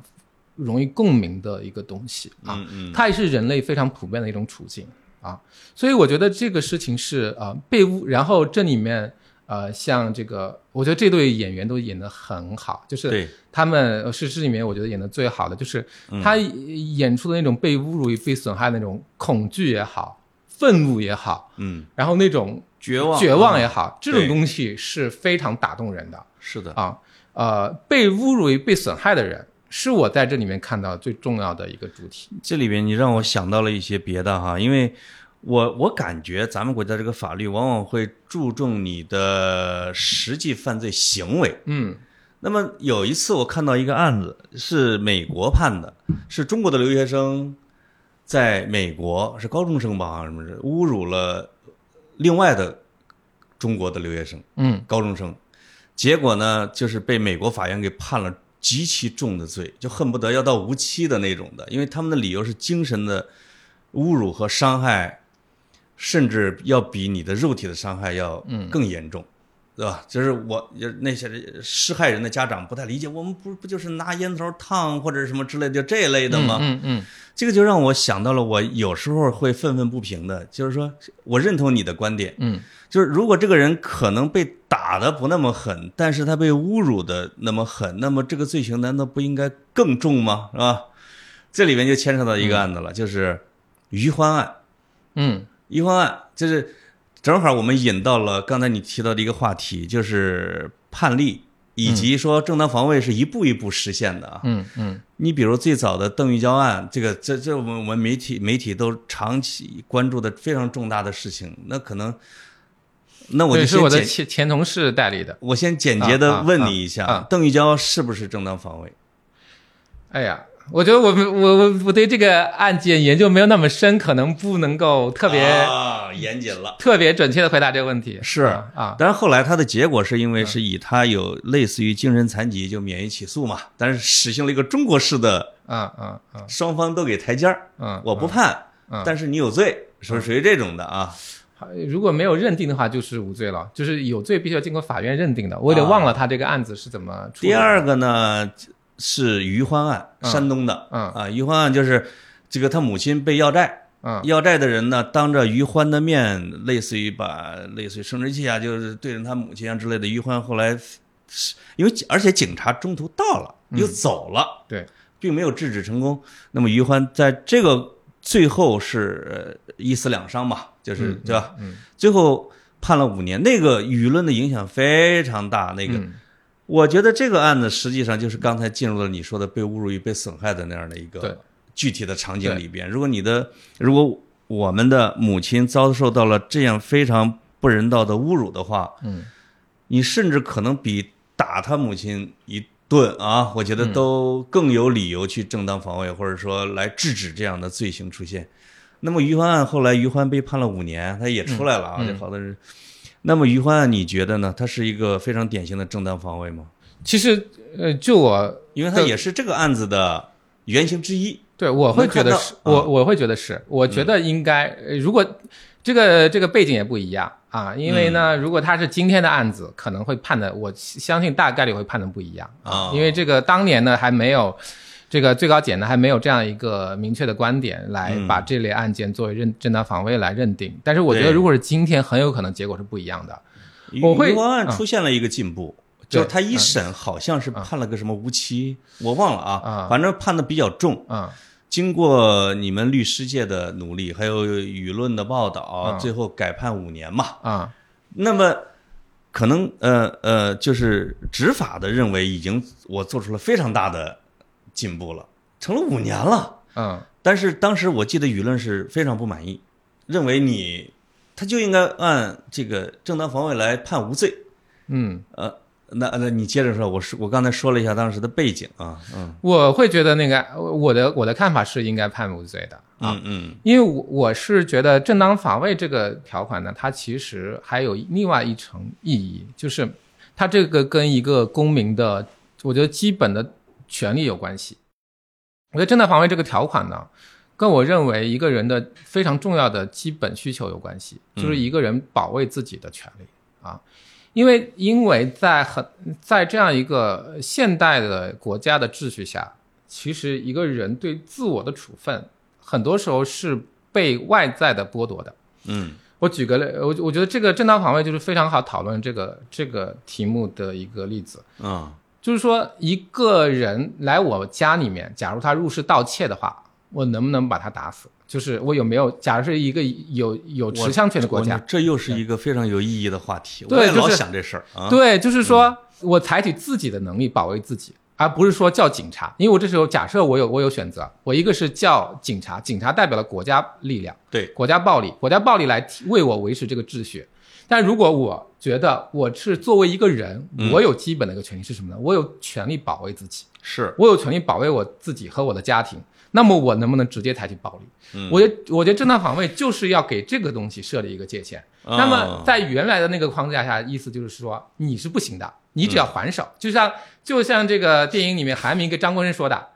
容易共鸣的一个东西啊，嗯嗯，它也是人类非常普遍的一种处境啊，所以我觉得这个事情是呃被污，然后这里面呃像这个，我觉得这对演员都演得很好，就是对，他们呃是这里面我觉得演得最好的，就是嗯他演出的那种被侮辱与被损害的那种恐惧也好，愤怒也好，嗯，然后那种绝望，绝望也啊好，这种东西是非常打动人的是的，啊。呃，被侮辱与被损害的人，是我在这里面看到最重要的一个主题。这里边你让我想到了一些别的哈，因为我我感觉咱们国家这个法律往往会注重你的实际犯罪行为。嗯。那么有一次我看到一个案子，是美国判的，是中国的留学生在美国是高中生吧，好像什么是侮辱了另外的中国的留学生，嗯。高中生，结果呢，就是被美国法院给判了极其重的罪，就恨不得要到无期的那种的，因为他们的理由是精神的侮辱和伤害，甚至要比你的肉体的伤害要更严重。对吧？就是我，就是那些施害人的家长不太理解，我们不不就是拿烟头烫或者什么之类的，就这类的吗？嗯嗯这个就让我想到了，我有时候会愤愤不平的，就是说我认同你的观点，嗯就是如果这个人可能被打的不那么狠，但是他被侮辱的那么狠，那么这个罪行难道不应该更重吗？是吧？这里面就牵扯到一个案子了，就是余欢案。嗯余欢案就是正好我们引到了刚才你提到的一个话题，就是判例以及说正当防卫是一步一步实现的啊。嗯嗯你比如最早的邓玉娇案，这个这这我们我们媒体媒体都长期关注的非常重大的事情，那可能，那我就是我的前前同事代理的。我先简洁的问你一下，邓玉娇是不是正当防卫？哎呀，我觉得我们我我我对这个案件研究没有那么深，可能不能够特别、啊，严谨了。特别准确的回答这个问题。是啊啊，但是后来他的结果是因为是以他有类似于精神残疾就免于起诉嘛，但是实行了一个中国式的啊啊啊双方都给台阶儿，嗯，我不判，嗯但是你有罪，是属于这种的啊。如果没有认定的话，就是无罪了，就是有罪必须要经过法院认定的。我有点忘了他这个案子是怎么。第二个呢是于欢案，嗯山东的，嗯啊，余欢案就是这个他母亲被要债，嗯要债的人呢当着于欢的面，类似于把类似于生殖器啊，就是对着他母亲啊之类的。于欢后来是因为而且警察中途到了又走了，对，并没有制止成功。那么于欢在这个最后是呃一死两伤嘛，就是嗯对吧？嗯最后判了五年，那个舆论的影响非常大。那个，嗯我觉得这个案子实际上就是刚才进入了你说的被侮辱与被损害的那样的一个具体的场景里边。如果你的，如果我们的母亲遭受到了这样非常不人道的侮辱的话，嗯你甚至可能比打他母亲一顿啊，我觉得嗯都更有理由去正当防卫，或者说来制止这样的罪行出现。那么于欢案后来于欢被判了五年，他也出来了啊，嗯这好多人。那么于欢案你觉得呢？他是一个非常典型的正当防卫吗？其实呃，就我因为他也是这个案子的原型之一。对我会觉得是，我我会觉得是，我觉得应该，呃如果这个这个背景也不一样啊，因为嗯呢，如果他是今天的案子，可能会判的，我相信大概率会判的不一样啊因为这个当年呢还没有。这个最高检呢还没有这样一个明确的观点来嗯。把这类案件作为认正当防卫来认定，但是我觉得如果是今天，很有可能结果是不一样的。余我会余欢案啊出现了一个进步，对就是他一审好像是判了个什么无期，我忘了啊啊，反正判的比较重。嗯。经过你们律师界的努力，还有舆论的报道，嗯最后改判五年嘛。啊那么可能呃呃，就是执法的认为已经我做出了非常大的进步了，成了五年了。嗯但是当时我记得舆论是非常不满意，认为你他就应该按这个正当防卫来判无罪。嗯，呃，那那你接着说，我是我刚才说了一下当时的背景啊，嗯我会觉得那个我的我的看法是应该判无罪的啊。嗯嗯因为我我是觉得正当防卫这个条款呢，它其实还有另外一层意义，就是它这个跟一个公民的，我觉得基本的权利有关系。我觉得正当防卫这个条款呢，跟我认为一个人的非常重要的基本需求有关系，就是一个人保卫自己的权利啊。因为因为在很在这样一个现代的国家的秩序下，其实一个人对自我的处分，很多时候是被外在的剥夺的。嗯我举个例，我我觉得这个正当防卫就是非常好讨论这个这个题目的一个例子，啊就是说一个人来我家里面，假如他入室盗窃的话，我能不能把他打死？就是我有没有？假如是一个有有持枪权的国家，这又是一个非常有意义的话题，对我也老就是想这事儿啊。对，就是说我采取自己的能力保卫自己，而不是说叫警察。因为我这时候假设我有我有选择，我一个是叫警察，警察代表了国家力量，对国家暴力，国家暴力来替为我维持这个秩序。但如果我觉得我是作为一个人，我有基本的一个权利是什么呢？我有权利保卫自己，是我有权利保卫我自己和我的家庭。那么我能不能直接采取暴力？嗯我觉得，我觉得正当防卫就是要给这个东西设立一个界限。啊那么在原来的那个框架下，意思就是说你是不行的，你只要还手，就像就像这个电影里面韩明跟张国荣说的，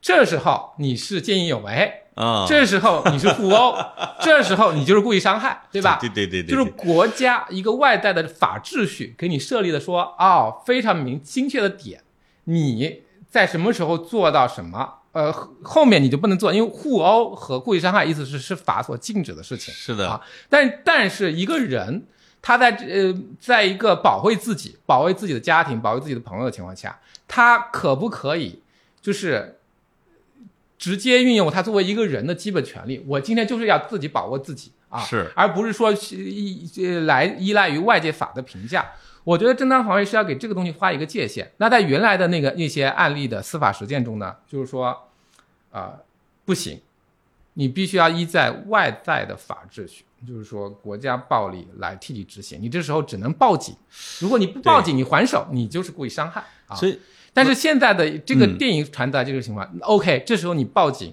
这时候你是见义勇为，啊，这时候你是互殴，这时候你就是故意伤害，对吧？对对对对，就是国家一个外在的法秩序给你设立的说，哦，非常明精确的点，你在什么时候做到什么，呃，后后面你就不能做，因为互殴和故意伤害意思是是法所禁止的事情。是的啊，但但是一个人他在呃，在一个保卫自己、保卫自己的家庭、保卫自己的朋友的情况下，他可不可以就是直接运用他作为一个人的基本权利？我今天就是要自己把握自己啊，是而不是说是依呃来依赖于外界法的评价。我觉得正当防卫是要给这个东西画一个界限。那在原来的那个那些案例的司法实践中呢，就是说，啊、不行，你必须要依在外在的法秩序，就是说国家暴力来替你执行。你这时候只能报警，如果你不报警，你还手，你就是故意伤害啊。所以但是现在的这个嗯。电影传达这个情况、o k 这时候你报警，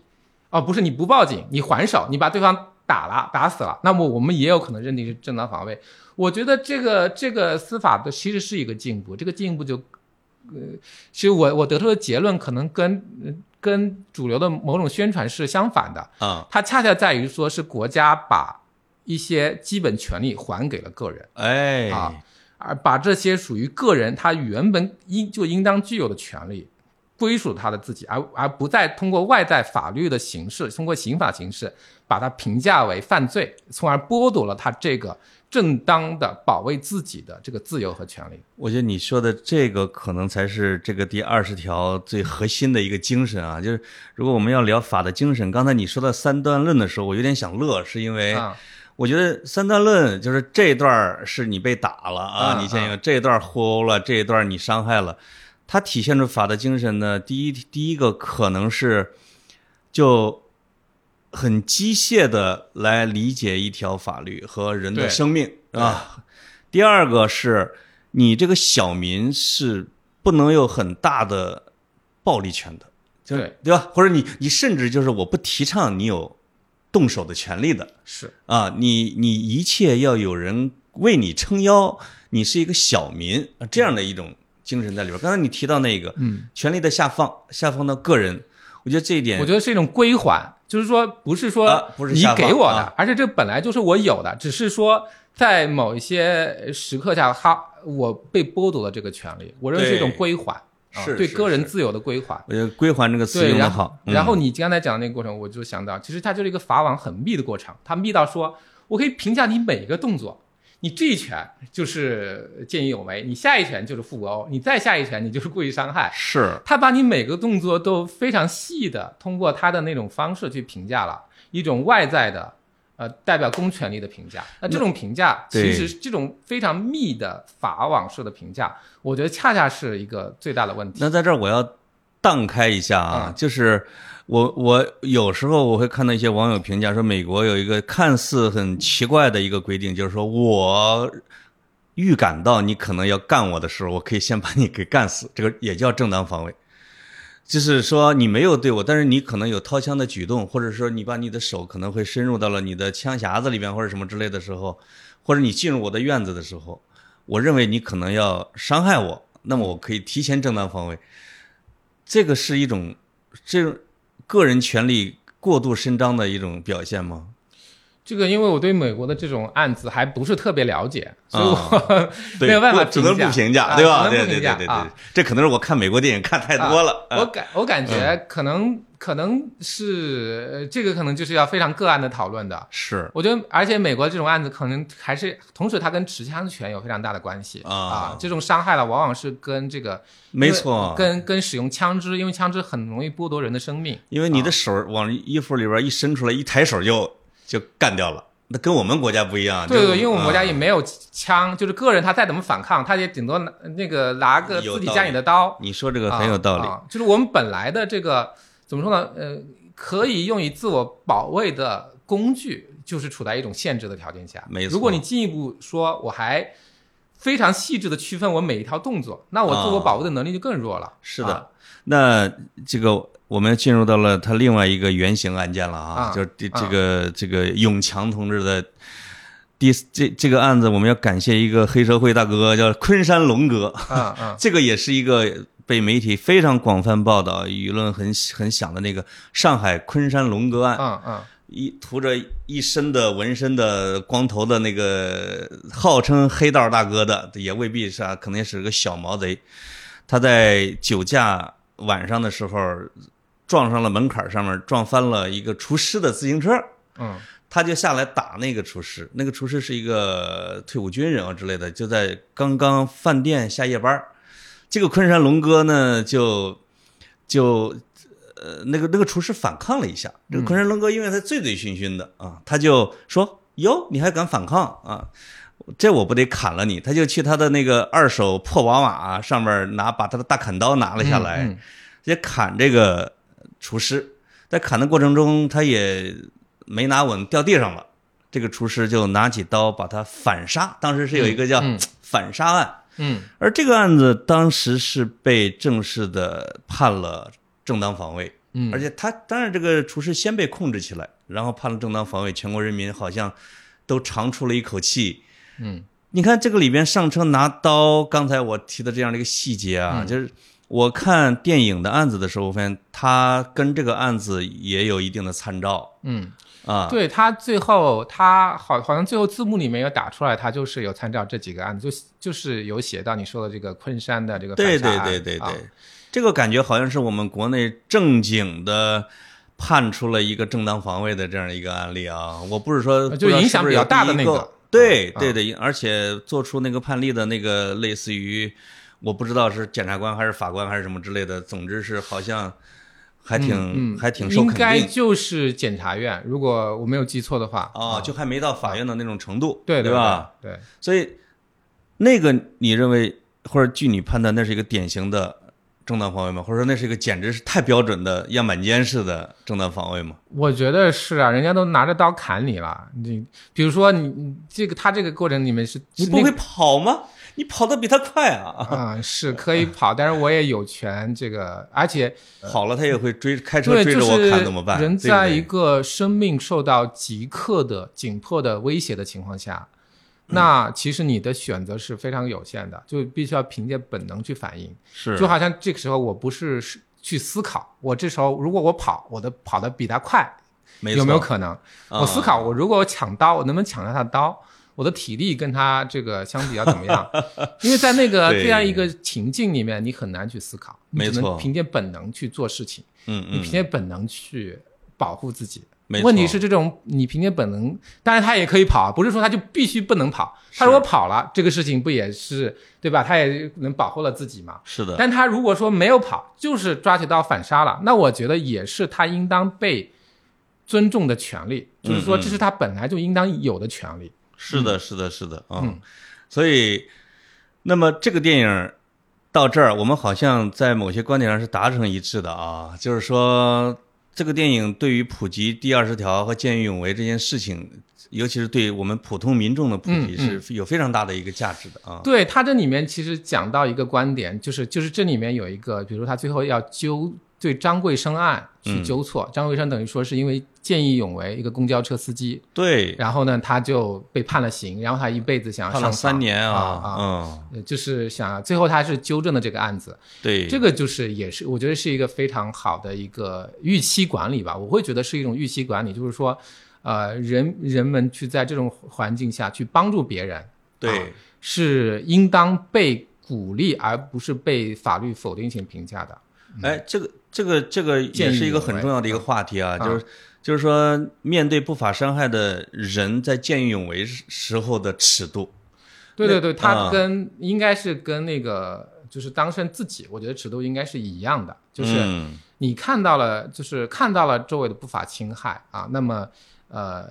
哦，不是你不报警，你还手，你把对方打了，打死了，那么我们也有可能认定是正当防卫。我觉得这个这个司法的其实是一个进步，这个进步就，呃，其实我我得出的结论可能跟呃跟主流的某种宣传是相反的，啊，它恰恰在于说是国家把一些基本权利还给了个人。哎，啊而把这些属于个人他原本应就应当具有的权利归属他的自己，而而不再通过外在法律的形式，通过刑法形式把它评价为犯罪，从而剥夺了他这个正当的保卫自己的这个自由和权利。我觉得你说的这个可能才是这个第二十条最核心的一个精神啊，就是如果我们要聊法的精神，刚才你说到三段论的时候，我有点想乐，是因为啊，我觉得三段论就是这一段儿是你被打了啊，嗯你先有这一段儿互殴了，这一段儿你伤害了，它体现出法的精神呢，第一第一个可能是就很机械的来理解一条法律和人的生命啊。第二个是你这个小民是不能有很大的暴力权的，就对对吧？或者你你甚至就是我不提倡你有动手的权利的。是。啊，你你一切要有人为你撑腰，你是一个小民啊这样的一种精神在里边。刚才你提到那个，嗯，权力的下放，下放到个人，我觉得这一点，我觉得是一种归还，就是说不是说啊不是你给我的，啊。而且这本来就是我有的，只是说在某一些时刻下，哈，我被剥夺了这个权利，我认为是一种归还，啊、是是对个人自由的归还。我觉得“归还”这个词用的好。嗯然后你刚才讲的那个过程，我就想到，其实它就是一个法网很密的过程，它密到说我可以评价你每一个动作，你这一拳就是见义勇为，你下一拳就是互殴，你再下一拳你就是故意伤害。是他把你每个动作都非常细的通过他的那种方式去评价了一种外在的。呃，代表公权力的评价，那这种评价其实这种非常密的法网式的评价，我觉得恰恰是一个最大的问题。那在这儿我要荡开一下啊，嗯就是我我有时候我会看到一些网友评价说，美国有一个看似很奇怪的一个规定，就是说我预感到你可能要干我的时候，我可以先把你给干死，这个也叫正当防卫。就是说你没有对我，但是你可能有掏枪的举动，或者说你把你的手可能会深入到了你的枪匣子里面或者什么之类的时候，或者你进入我的院子的时候，我认为你可能要伤害我，那么我可以提前正当防卫。这个是一种这个人权利过度伸张的一种表现吗？这个因为我对美国的这种案子还不是特别了解，所以啊我 没有办法不只能不评价，啊对吧？只对对对能不评价对对啊，这可能是我看美国电影看太多了。我啊感我感觉可能可能是呃这个可能就是要非常个案的讨论的。是我觉得，而且美国这种案子可能还是同时它跟持枪权有非常大的关系啊这种伤害了往往是跟这个没错，跟跟使用枪支，因为枪支很容易剥夺人的生命。因为你的手往衣服里边一伸出来，一抬手就就干掉了。那跟我们国家不一样。这对对，因为我们国家啊也没有枪，就是个人他再怎么反抗，他也顶多拿那个拿个自己家里的刀。你说这个很有道理。啊啊就是我们本来的这个怎么说呢？呃，可以用于自我保卫的工具，就是处在一种限制的条件下。没错如果你进一步说，我还非常细致的区分我每一条动作，那我自我保卫的能力就更弱了。啊是的啊那这个我们进入到了他另外一个原型案件了啊，啊就是这啊这个这个永强同志的第这这个案子，我们要感谢一个黑社会大哥，叫昆山龙哥。这个也是一个被媒体非常广泛报道、舆论很很响的那个上海昆山龙哥案。一涂着一身的纹身的光头的那个号称黑道大哥的，也未必是啊，可能也是个小毛贼。他在酒驾晚上的时候撞上了门槛上面，撞翻了一个厨师的自行车，嗯他就下来打那个厨师。那个厨师是一个退伍军人啊之类的，就在刚刚饭店下夜班儿。这个昆山龙哥呢，就就呃那个那个厨师反抗了一下。这个昆山龙哥因为他醉醉醺醺的啊，他就说：“哟，你还敢反抗啊？这我不得砍了你！”他就去他的那个二手破宝马上面拿把他的大砍刀拿了下来，嗯直接砍这个厨师。在砍的过程中，他也没拿稳，掉地上了。这个厨师就拿起刀把他反杀。当时是有一个叫嗯 反杀案，嗯而这个案子当时是被正式的判了正当防卫。嗯，而且他当然这个厨师先被控制起来，然后判了正当防卫，全国人民好像都长出了一口气。嗯你看这个里边上车拿刀，刚才我提的这样的一个细节啊，嗯就是我看电影的案子的时候，我发现他跟这个案子也有一定的参照嗯，啊。对他最后他好好像最后字幕里面有打出来，他就是有参照这几个案子，就就是有写到你说的这个昆山的这个对对对对对，这个感觉好像是我们国内正经的判出了一个正当防卫的这样一个案例啊。我不是说呃就影响比较大的那个对啊对对，而且做出那个判例的那个类似于，我不知道是检察官还是法官还是什么之类的，总之是好像还挺、嗯，还挺受应肯定该就是检察院，如果我没有记错的话啊，就还没到法院的那种程度，对对吧？？对，所以那个你认为或者据你判断，那是一个典型的正当防卫吗？或者说那是一个简直是太标准的样板间式的正当防卫吗？我觉得是啊，人家都拿着刀砍你了，你比如说你你这个他这个过程里面是你不会跑吗？你跑得比他快啊！啊、是可以跑，但是我也有权这个，而且跑了他也会追，开车对，追着我就是砍怎么办？人在一个生命受到即刻的紧迫的威胁的情况下，那其实你的选择是非常有限的，就必须要凭借本能去反应。是就好像这个时候我不是是去思考，我这时候如果我跑，我的跑得比他快，没有没有可能？啊我思考，我如果我抢刀，我能不能抢到他的刀？我的体力跟他这个相比要怎么样？因为在那个 这样一个情境里面，你很难去思考，你只没错能凭借本能去做事情，嗯嗯，你凭借本能去保护自己。没问题是这种你凭借本能，当然他也可以跑，不是说他就必须不能跑。他如果跑了，这个事情不也是对吧？他也能保护了自己嘛。是的，但他如果说没有跑，就是抓起刀反杀了，那我觉得也是他应当被尊重的权利，就是说这是他本来就应当有的权利。是的，是的，是的啊。嗯所以，那么这个电影到这儿，我们好像在某些观点上是达成一致的啊，就是说，这个电影对于普及第二十条和见义勇为这件事情，尤其是对我们普通民众的普及，嗯是有非常大的一个价值的啊。对他这里面其实讲到一个观点，就是就是这里面有一个，比如他最后要纠对张桂生案去嗯。纠错，张桂生等于说是因为见义勇为，一个公交车司机，对，然后呢他就被判了刑，然后他一辈子想要判了上三年啊啊，就是想最后他是纠正了这个案子，对，这个就是也是我觉得是一个非常好的一个预期管理吧，我会觉得是一种预期管理，就是说，呃，人人们去在这种环境下去帮助别人，对，是应当被鼓励，而不是被法律否定性评价的。哎，这个这个这个也是一个很重要的一个话题啊，啊就是就是说，面对不法伤害的人，在见义勇为时时候的尺度。对对对，他啊跟、应该是跟那个就是当事人自己，我觉得尺度应该是一样的，就是嗯你看到了，就是看到了周围的不法侵害啊，那么呃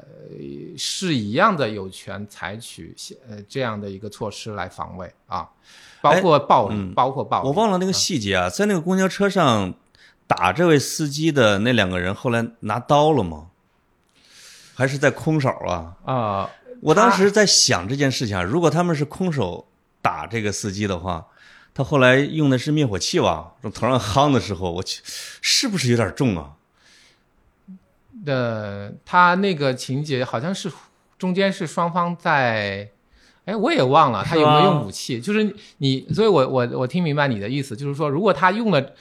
是一样的有权采取呃这样的一个措施来防卫啊，包括暴力，嗯包括暴力。我忘了那个细节啊，在那个公交车上打这位司机的那两个人，后来拿刀了吗？还是在空手啊？啊、我当时在想这件事情啊，如果他们是空手打这个司机的话，他后来用的是灭火器往头上夯的时候，我去，是不是有点重啊？的他那个情节好像是中间是双方在，哎，我也忘了他有没有用武器，就是你，所以我我我听明白你的意思，就是说如果他用了，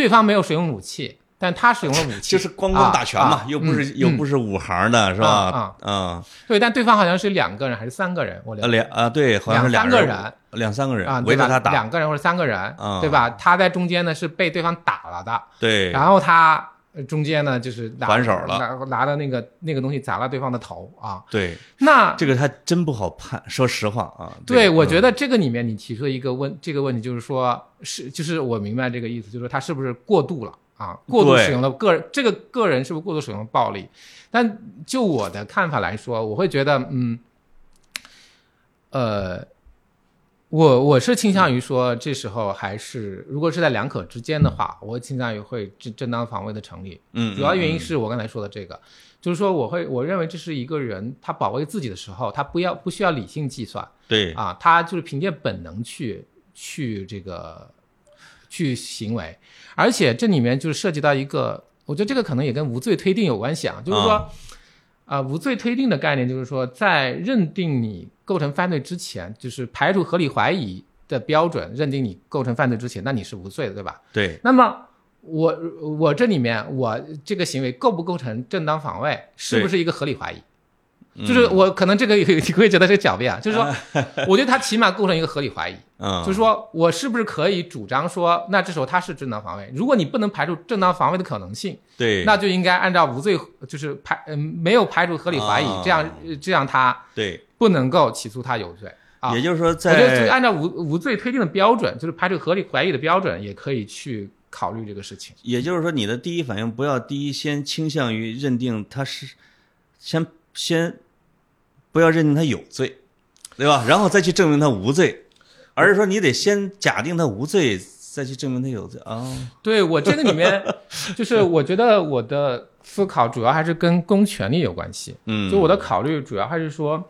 对方没有使用武器，但他使用了武器，就是光光打拳嘛，又不是、嗯又不是武行的，是吧？啊嗯，对，但对方好像是两个人还是三个人，我了呃两啊对，好像是两人三个人两三个人啊，围着他打，两个人或者三个人，啊对吧？他在中间呢是被对方打了的，对，然后他呃中间呢就是拿还手了拿拿的那个那个东西砸了对方的头啊。对，那这个他真不好判，说实话啊。对，我觉得得这个里面你提出一个问这个问题，就是说是就是我明白这个意思，就是说他是不是过度了啊？过度使用了个人这个个人是不是过度使用了暴力？但就我的看法来说，我会觉得嗯，呃，我我是倾向于说，这时候还是如果是在两可之间的话，我倾向于会正正当防卫的成立。嗯，主要原因嗯是我刚才说的这个，就是说我会我认为这是一个人他保卫自己的时候，他不要不需要理性计算对，啊，他就是凭借本能去去这个去行为，而且这里面就是涉及到一个，我觉得这个可能也跟无罪推定有关系啊，就是说。啊啊、无罪推定的概念就是说，在认定你构成犯罪之前，就是排除合理怀疑的标准，认定你构成犯罪之前，那你是无罪的，对吧？对，那么我我这里面我这个行为构不构成正当防卫，是不是一个合理怀疑？就是嗯我可能这个 你会觉得是狡辩啊，就是说，我觉得他起码构成一个合理怀疑，嗯，就是说我是不是可以主张说，那这时候他是正当防卫？如果你不能排除正当防卫的可能性，对，那就应该按照无罪，就是排嗯没有排除合理怀疑，啊这样呃这样他对，不能够起诉他有罪啊。也就是说在我觉得按照无无罪推定的标准，就是排除合理怀疑的标准，也可以去考虑这个事情。也就是说，你的第一反应不要第一先倾向于认定他是，先先不要认定他有罪，对吧？然后再去证明他无罪，而是说你得先假定他无罪，再去证明他有罪啊。对我这个里面，就是我觉得我的思考主要还是跟公权力有关系。嗯，就我的考虑主要还是说，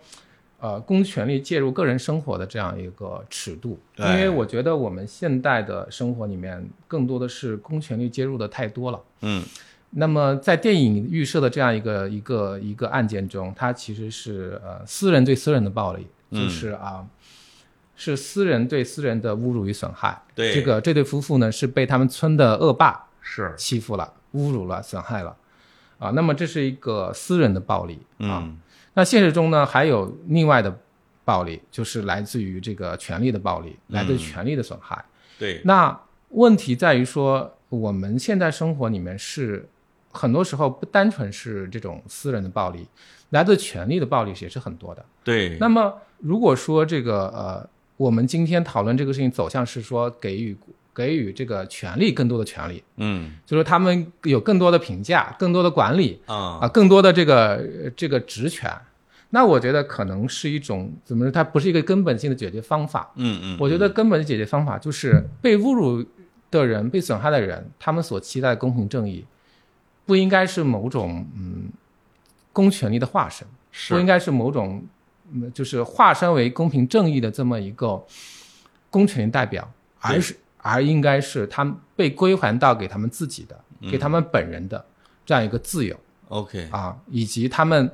呃，公权力介入个人生活的这样一个尺度，因为我觉得我们现代的生活里面更多的是公权力介入的太多了。嗯那么在电影预设的这样一个一个一个案件中，它其实是呃私人对私人的暴力，嗯就是啊。是私人对私人的侮辱与损害。对这个这对夫妇呢是被他们村的恶霸是欺负了、侮辱了、损害了，啊，那么这是一个私人的暴力啊。嗯那现实中呢，还有另外的暴力，就是来自于这个权力的暴力，来自于权力的损害。对那问题在于说，我们现在生活里面是很多时候不单纯是这种私人的暴力，来自权力的暴力也是很多的。对，那么如果说这个呃，我们今天讨论这个事情走向是说给予给予这个权力更多的权利，嗯就是他们有更多的评价、更多的管理啊啊、更多的这个呃这个职权。那我觉得可能是一种怎么说？它不是一个根本性的解决方法。嗯嗯，我觉得根本的解决方法就是被侮辱的人、被损害的人，他们所期待的公平正义，不应该是某种嗯公权力的化身，不应该是某种嗯就是化身为公平正义的这么一个公权力代表，而是而应该是他们被归还到给他们自己的、给他们本人的这样一个自由 OK 啊，以及他们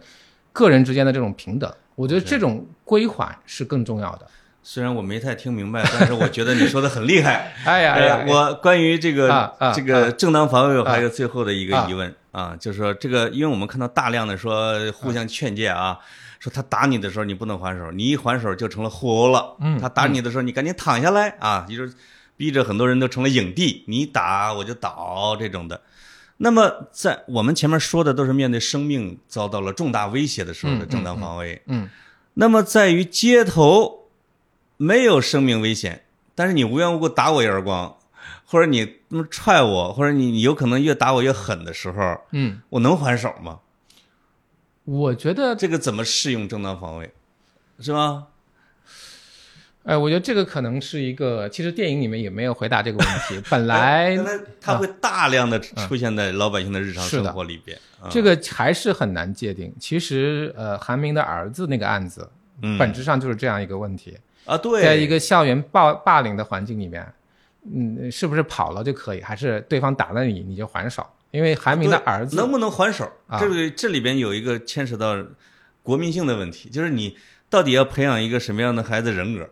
个人之间的这种平等。我觉得这种归还是更重要的。虽然我没太听明白，但是我觉得你说的很厉害。哎呀，哎呀，呃，我关于这个、啊啊这个正当防卫，还有最后的一个疑问啊就是说这个，因为我们看到大量的说互相劝诫啊，说他打你的时候你不能还手，你一还手就成了互殴了。嗯他打你的时候你赶紧躺下来啊，也就是逼着很多人都成了影帝，你打我就倒这种的。那么在我们前面说的都是面对生命遭到了重大威胁的时候的嗯正当防卫，嗯那么在于街头没有生命危险，但是你无缘无故打我一耳光，或者你那么踹我，或者你你有可能越打我越狠的时候，嗯，我能还手吗？我觉得，这个怎么适用正当防卫，是吗？哎，我觉得这个可能是一个，其实电影里面也没有回答这个问题。本来原来它会大量的出现在老百姓的日常生活里边。啊这个还是很难界定。其实，呃，韩明的儿子那个案子，嗯本质上就是这样一个问题。啊，对，在一个校园霸霸凌的环境里面，嗯，是不是跑了就可以，还是对方打了你你就还手？因为韩明的儿子能不能还手？啊这个这里边有一个牵扯到国民性的问题，就是你到底要培养一个什么样的孩子人格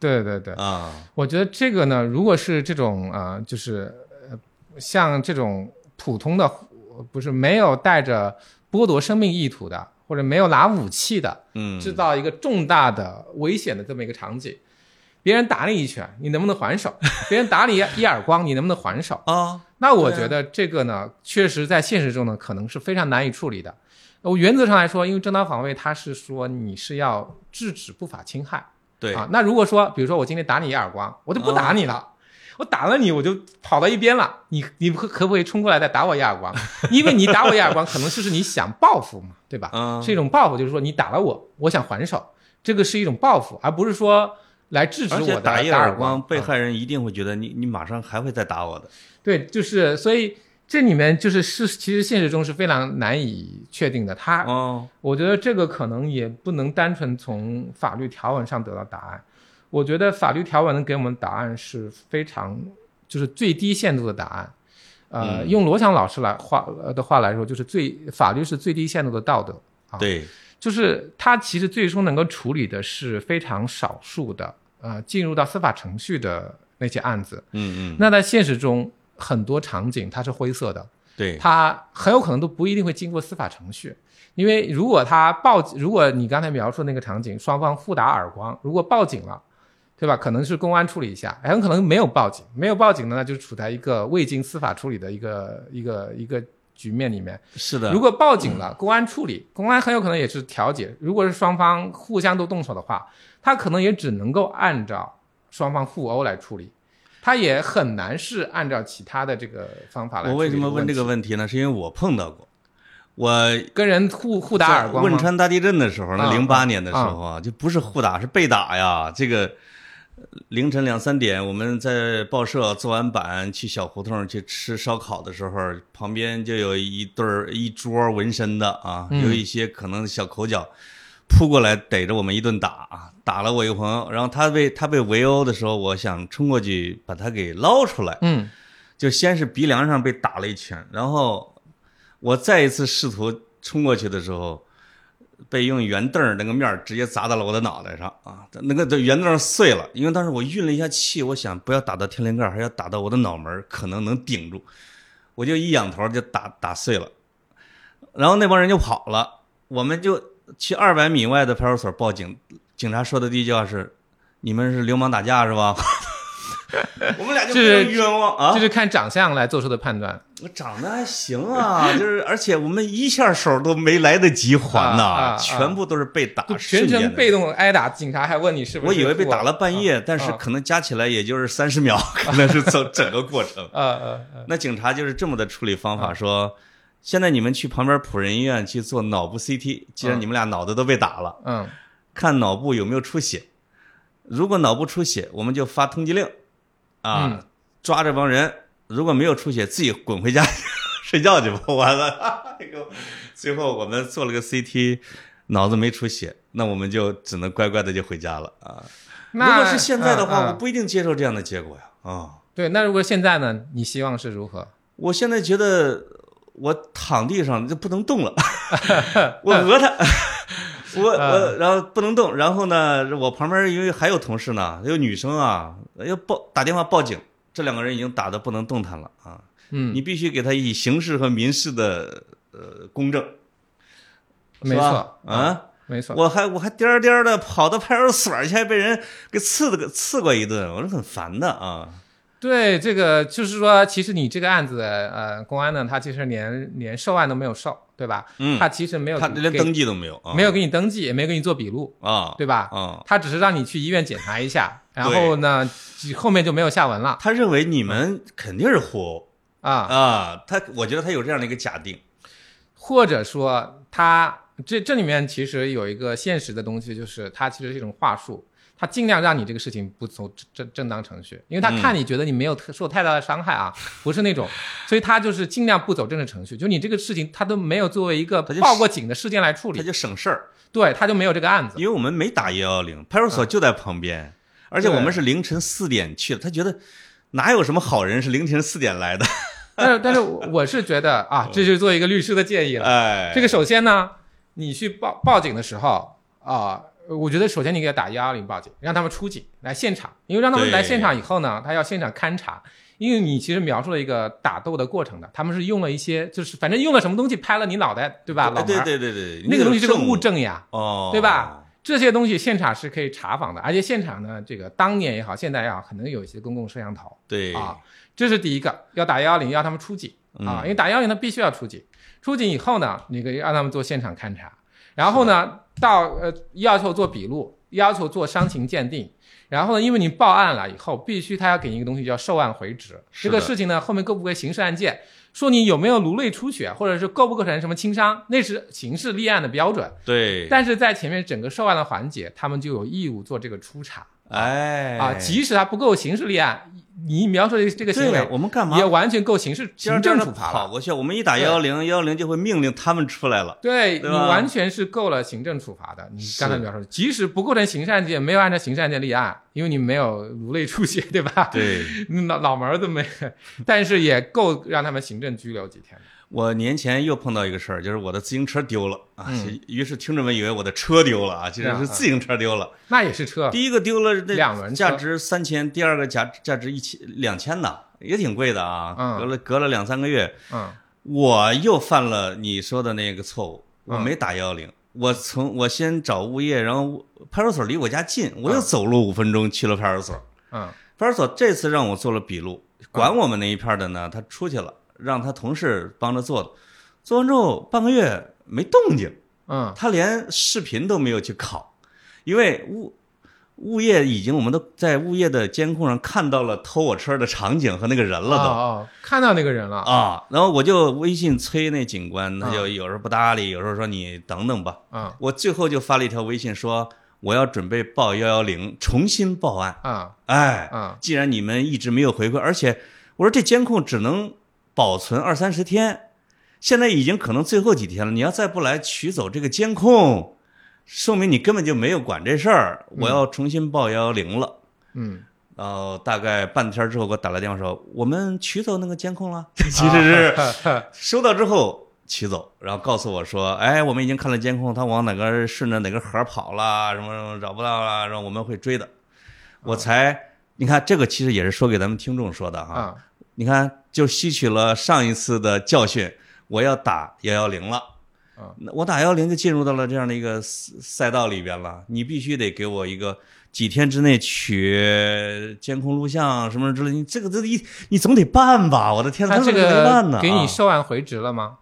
对对对，啊？我觉得这个呢，如果是这种呃，就是呃，像这种普通的，不是没有带着剥夺生命意图的，或者没有拿武器的，嗯，制造一个重大的危险的这么一个场景，别人打你一拳，你能不能还手？别人打你一耳光，你能不能还手？啊，那我觉得这个呢，确实在现实中呢，可能是非常难以处理的。我原则上来说，因为正当防卫，它是说你是要制止不法侵害。对，啊，那如果说，比如说我今天打你一耳光，我就不打你了，我打了你，我就跑到一边了，你你可可不可以冲过来再打我一耳光？因为你打我一耳光，可能就是你想报复嘛，对吧？嗯是一种报复，就是说你打了我，我想还手，这个是一种报复，而不是说来制止我的打一耳耳光，被啊害人一定会觉得你你马上还会再打我的。对，就是所以这里面就是是其实现实中是非常难以确定的。他哦，我觉得这个可能也不能单纯从法律条文上得到答案。我觉得法律条文能给我们答案是非常就是最低限度的答案。呃，嗯用罗翔老师来话呃的话来说，就是最法律是最低限度的道德啊。，对，就是它其实最终能够处理的是非常少数的呃进入到司法程序的那些案子。嗯嗯，那在现实中，很多场景它是灰色的，对，它很有可能都不一定会经过司法程序，因为如果他报，如果你刚才描述那个场景，双方互打耳光，如果报警了，对吧？可能是公安处理一下，很可能没有报警，没有报警呢，那就处在一个未经司法处理的一个一个一个局面里面。是的，如果报警了，公安处理，公安很有可能也是调解。如果是双方互相都动手的话，他可能也只能够按照双方互殴来处理，他也很难是按照其他的这个方法来。我为什么问这个？问题呢？是因为我碰到过，我跟人互互打耳光吗汶川大地震的时候呢，啊零八年的时候啊，就不是互打，是被打呀。这个呃凌晨两三点，我们在报社做完版，去小胡同去吃烧烤的时候，旁边就有一对儿一桌纹身的啊，嗯有一些可能小口角，扑过来逮着我们一顿打啊，打了我一个朋友，然后他被他被围殴的时候，我想冲过去把他给捞出来。嗯就先是鼻梁上被打了一拳，然后我再一次试图冲过去的时候，被用圆凳那个面直接砸到了我的脑袋上啊！那个圆凳碎了，因为当时我运了一下气，我想不要打到天灵盖，还要打到我的脑门，可能能顶住，我就一仰头就打打碎了，然后那帮人就跑了，我们就去二百米外的派出所报警，警察说的第一句话是：“你们是流氓打架是吧？” 我们俩就是冤枉啊！这是看长相来做出的判断。我长得还行啊，就是而且我们一下手都没来得及还呢，啊啊啊全部都是被打全程被动挨打，警察还问你是不是？我以为被打了半夜，啊但是啊可能加起来也就是三十秒，可能是走整个过程。呃呃呃，那警察就是这么的处理方法，说现在你们去旁边普仁医院去做脑部 CT，既然你们俩脑子都被打了，嗯看脑部有没有出血。如果脑部出血，我们就发通缉令，啊，嗯抓这帮人。如果没有出血，自己滚回家 睡觉去吧。完了，这个最后我们做了个 CT，脑子没出血，那我们就只能乖乖的就回家了啊。如果是现在的话，嗯嗯我不一定接受这样的结果呀。啊，对，那如果现在呢？你希望是如何？我现在觉得我躺地上就不能动了，我讹他，我我然后不能动，然后呢，我旁边因为还有同事呢，有女生啊，要报打电话报警，这两个人已经打得不能动弹了啊，嗯，你必须给他以刑事和民事的呃公正，没错，啊。没错。我还我还颠颠的跑到派出所去，还被人给刺了个刺过一顿，我是很烦的啊。对，这个就是说，其实你这个案子，呃，公安呢，他其实连连受案都没有受，对吧？嗯，他其实没有他连登记都没有啊，没有给你登记，也没有给你做笔录，啊，对吧？啊，他只是让你去医院检查一下，然后呢，后面就没有下文了他认为你们肯定是互殴啊。啊，他我觉得他有这样的一个假定，或者说他这这里面其实有一个现实的东西，就是他其实是一种话术，他尽量让你这个事情不走正正正当程序，因为他看你觉得你没有特受太大的伤害啊，不是那种，所以他就是尽量不走正式程序，就你这个事情他都没有作为一个报过警的事件来处理，他就省事儿，对，他就没有这个案子。因为我们没打幺幺零，派出所就在旁边，而且我们是凌晨四点去的，他觉得哪有什么好人是凌晨四点来的，但是但是我是觉得啊，这就是做一个律师的建议了。哎，这个首先呢，你去报报警的时候啊、我觉得首先你给他打幺幺零报警，让他们出警来现场，因为让他们来现场以后呢，他要现场勘查，因为你其实描述了一个打斗的过程的，他们是用了一些就是反正用了什么东西拍了你脑袋，对吧？对对对对，那个东西是个物证呀，哦，对吧？这些东西现场是可以查访的，而且现场呢，这个当年也好，现在也好，可能有一些公共摄像头对啊，这是第一个，要打幺幺零，要他们出警啊，嗯因为打幺幺零他必须要出警，出警以后呢，你可以让他们做现场勘查，然后呢，到呃要求做笔录，要求做伤情鉴定，然后呢，因为你报案了以后，必须他要给你一个东西叫受案回执，这个事情呢，后面构不构刑事案件，说你有没有颅内出血，或者是构不构成什么轻伤，那是刑事立案的标准。对，但是在前面整个受案的环节，他们就有义务做这个初查哎啊，即使他不够刑事立案，你描述的这个行为我们干嘛也完全够刑事行政处罚了。跑过去？我们一打幺幺零，幺幺零就会命令他们出来了。对你完全是够了行政处罚的。你刚才描述，即使不构成刑事案件，没有按照刑事案件立案，因为你没有颅内出血，对吧？对，脑脑门儿都没，但是也够让他们行政拘留几天的。我年前又碰到一个事儿，就是我的自行车丢了啊，嗯。于是听众们以为我的车丢了啊，其实是自行车丢了。那也是车，第一个丢了，那两轮价值三千，第二个价价值一千两千呢，也挺贵的啊。嗯。隔了隔了两三个月，嗯。我又犯了你说的那个错误，我嗯没打幺幺零，我从我先找物业，然后派出所离我家近，我又嗯走路五分钟去了派出所。嗯。派出所这次让我做了笔录，管我们那一片的呢，他出去了，让他同事帮着做的。做完之后半个月没动静，嗯他连视频都没有去拷，因为物物业已经我们都在物业的监控上看到了偷我车的场景和那个人了都。哦哦，看到那个人了啊，然后我就微信催那警官，他啊就有时候不搭理，有时候说你等等吧。嗯我最后就发了一条微信说我要准备报幺幺零，重新报案。啊哎，啊既然你们一直没有回馈，而且我说这监控只能保存二三十天，现在已经可能最后几天了，你要再不来取走这个监控，说明你根本就没有管这事儿。我要重新报幺幺零了。嗯，然后大概半天之后给我打来电话说，我们取走那个监控了。其实是收到之后取走，然后告诉我说，哎，我们已经看了监控，他往哪个顺着哪个河跑了，什么什么找不到了，然后我们会追的。我才，你看这个其实也是说给咱们听众说的哈。啊你看，就吸取了上一次的教训，我要打幺幺零了。啊那我打幺幺零就进入到了这样的一个赛赛道里边了。你必须得给我一个几天之内取监控录像什么之类，你这个这一你总得办吧？我的天，怎他这？个给你啊授案回执了吗？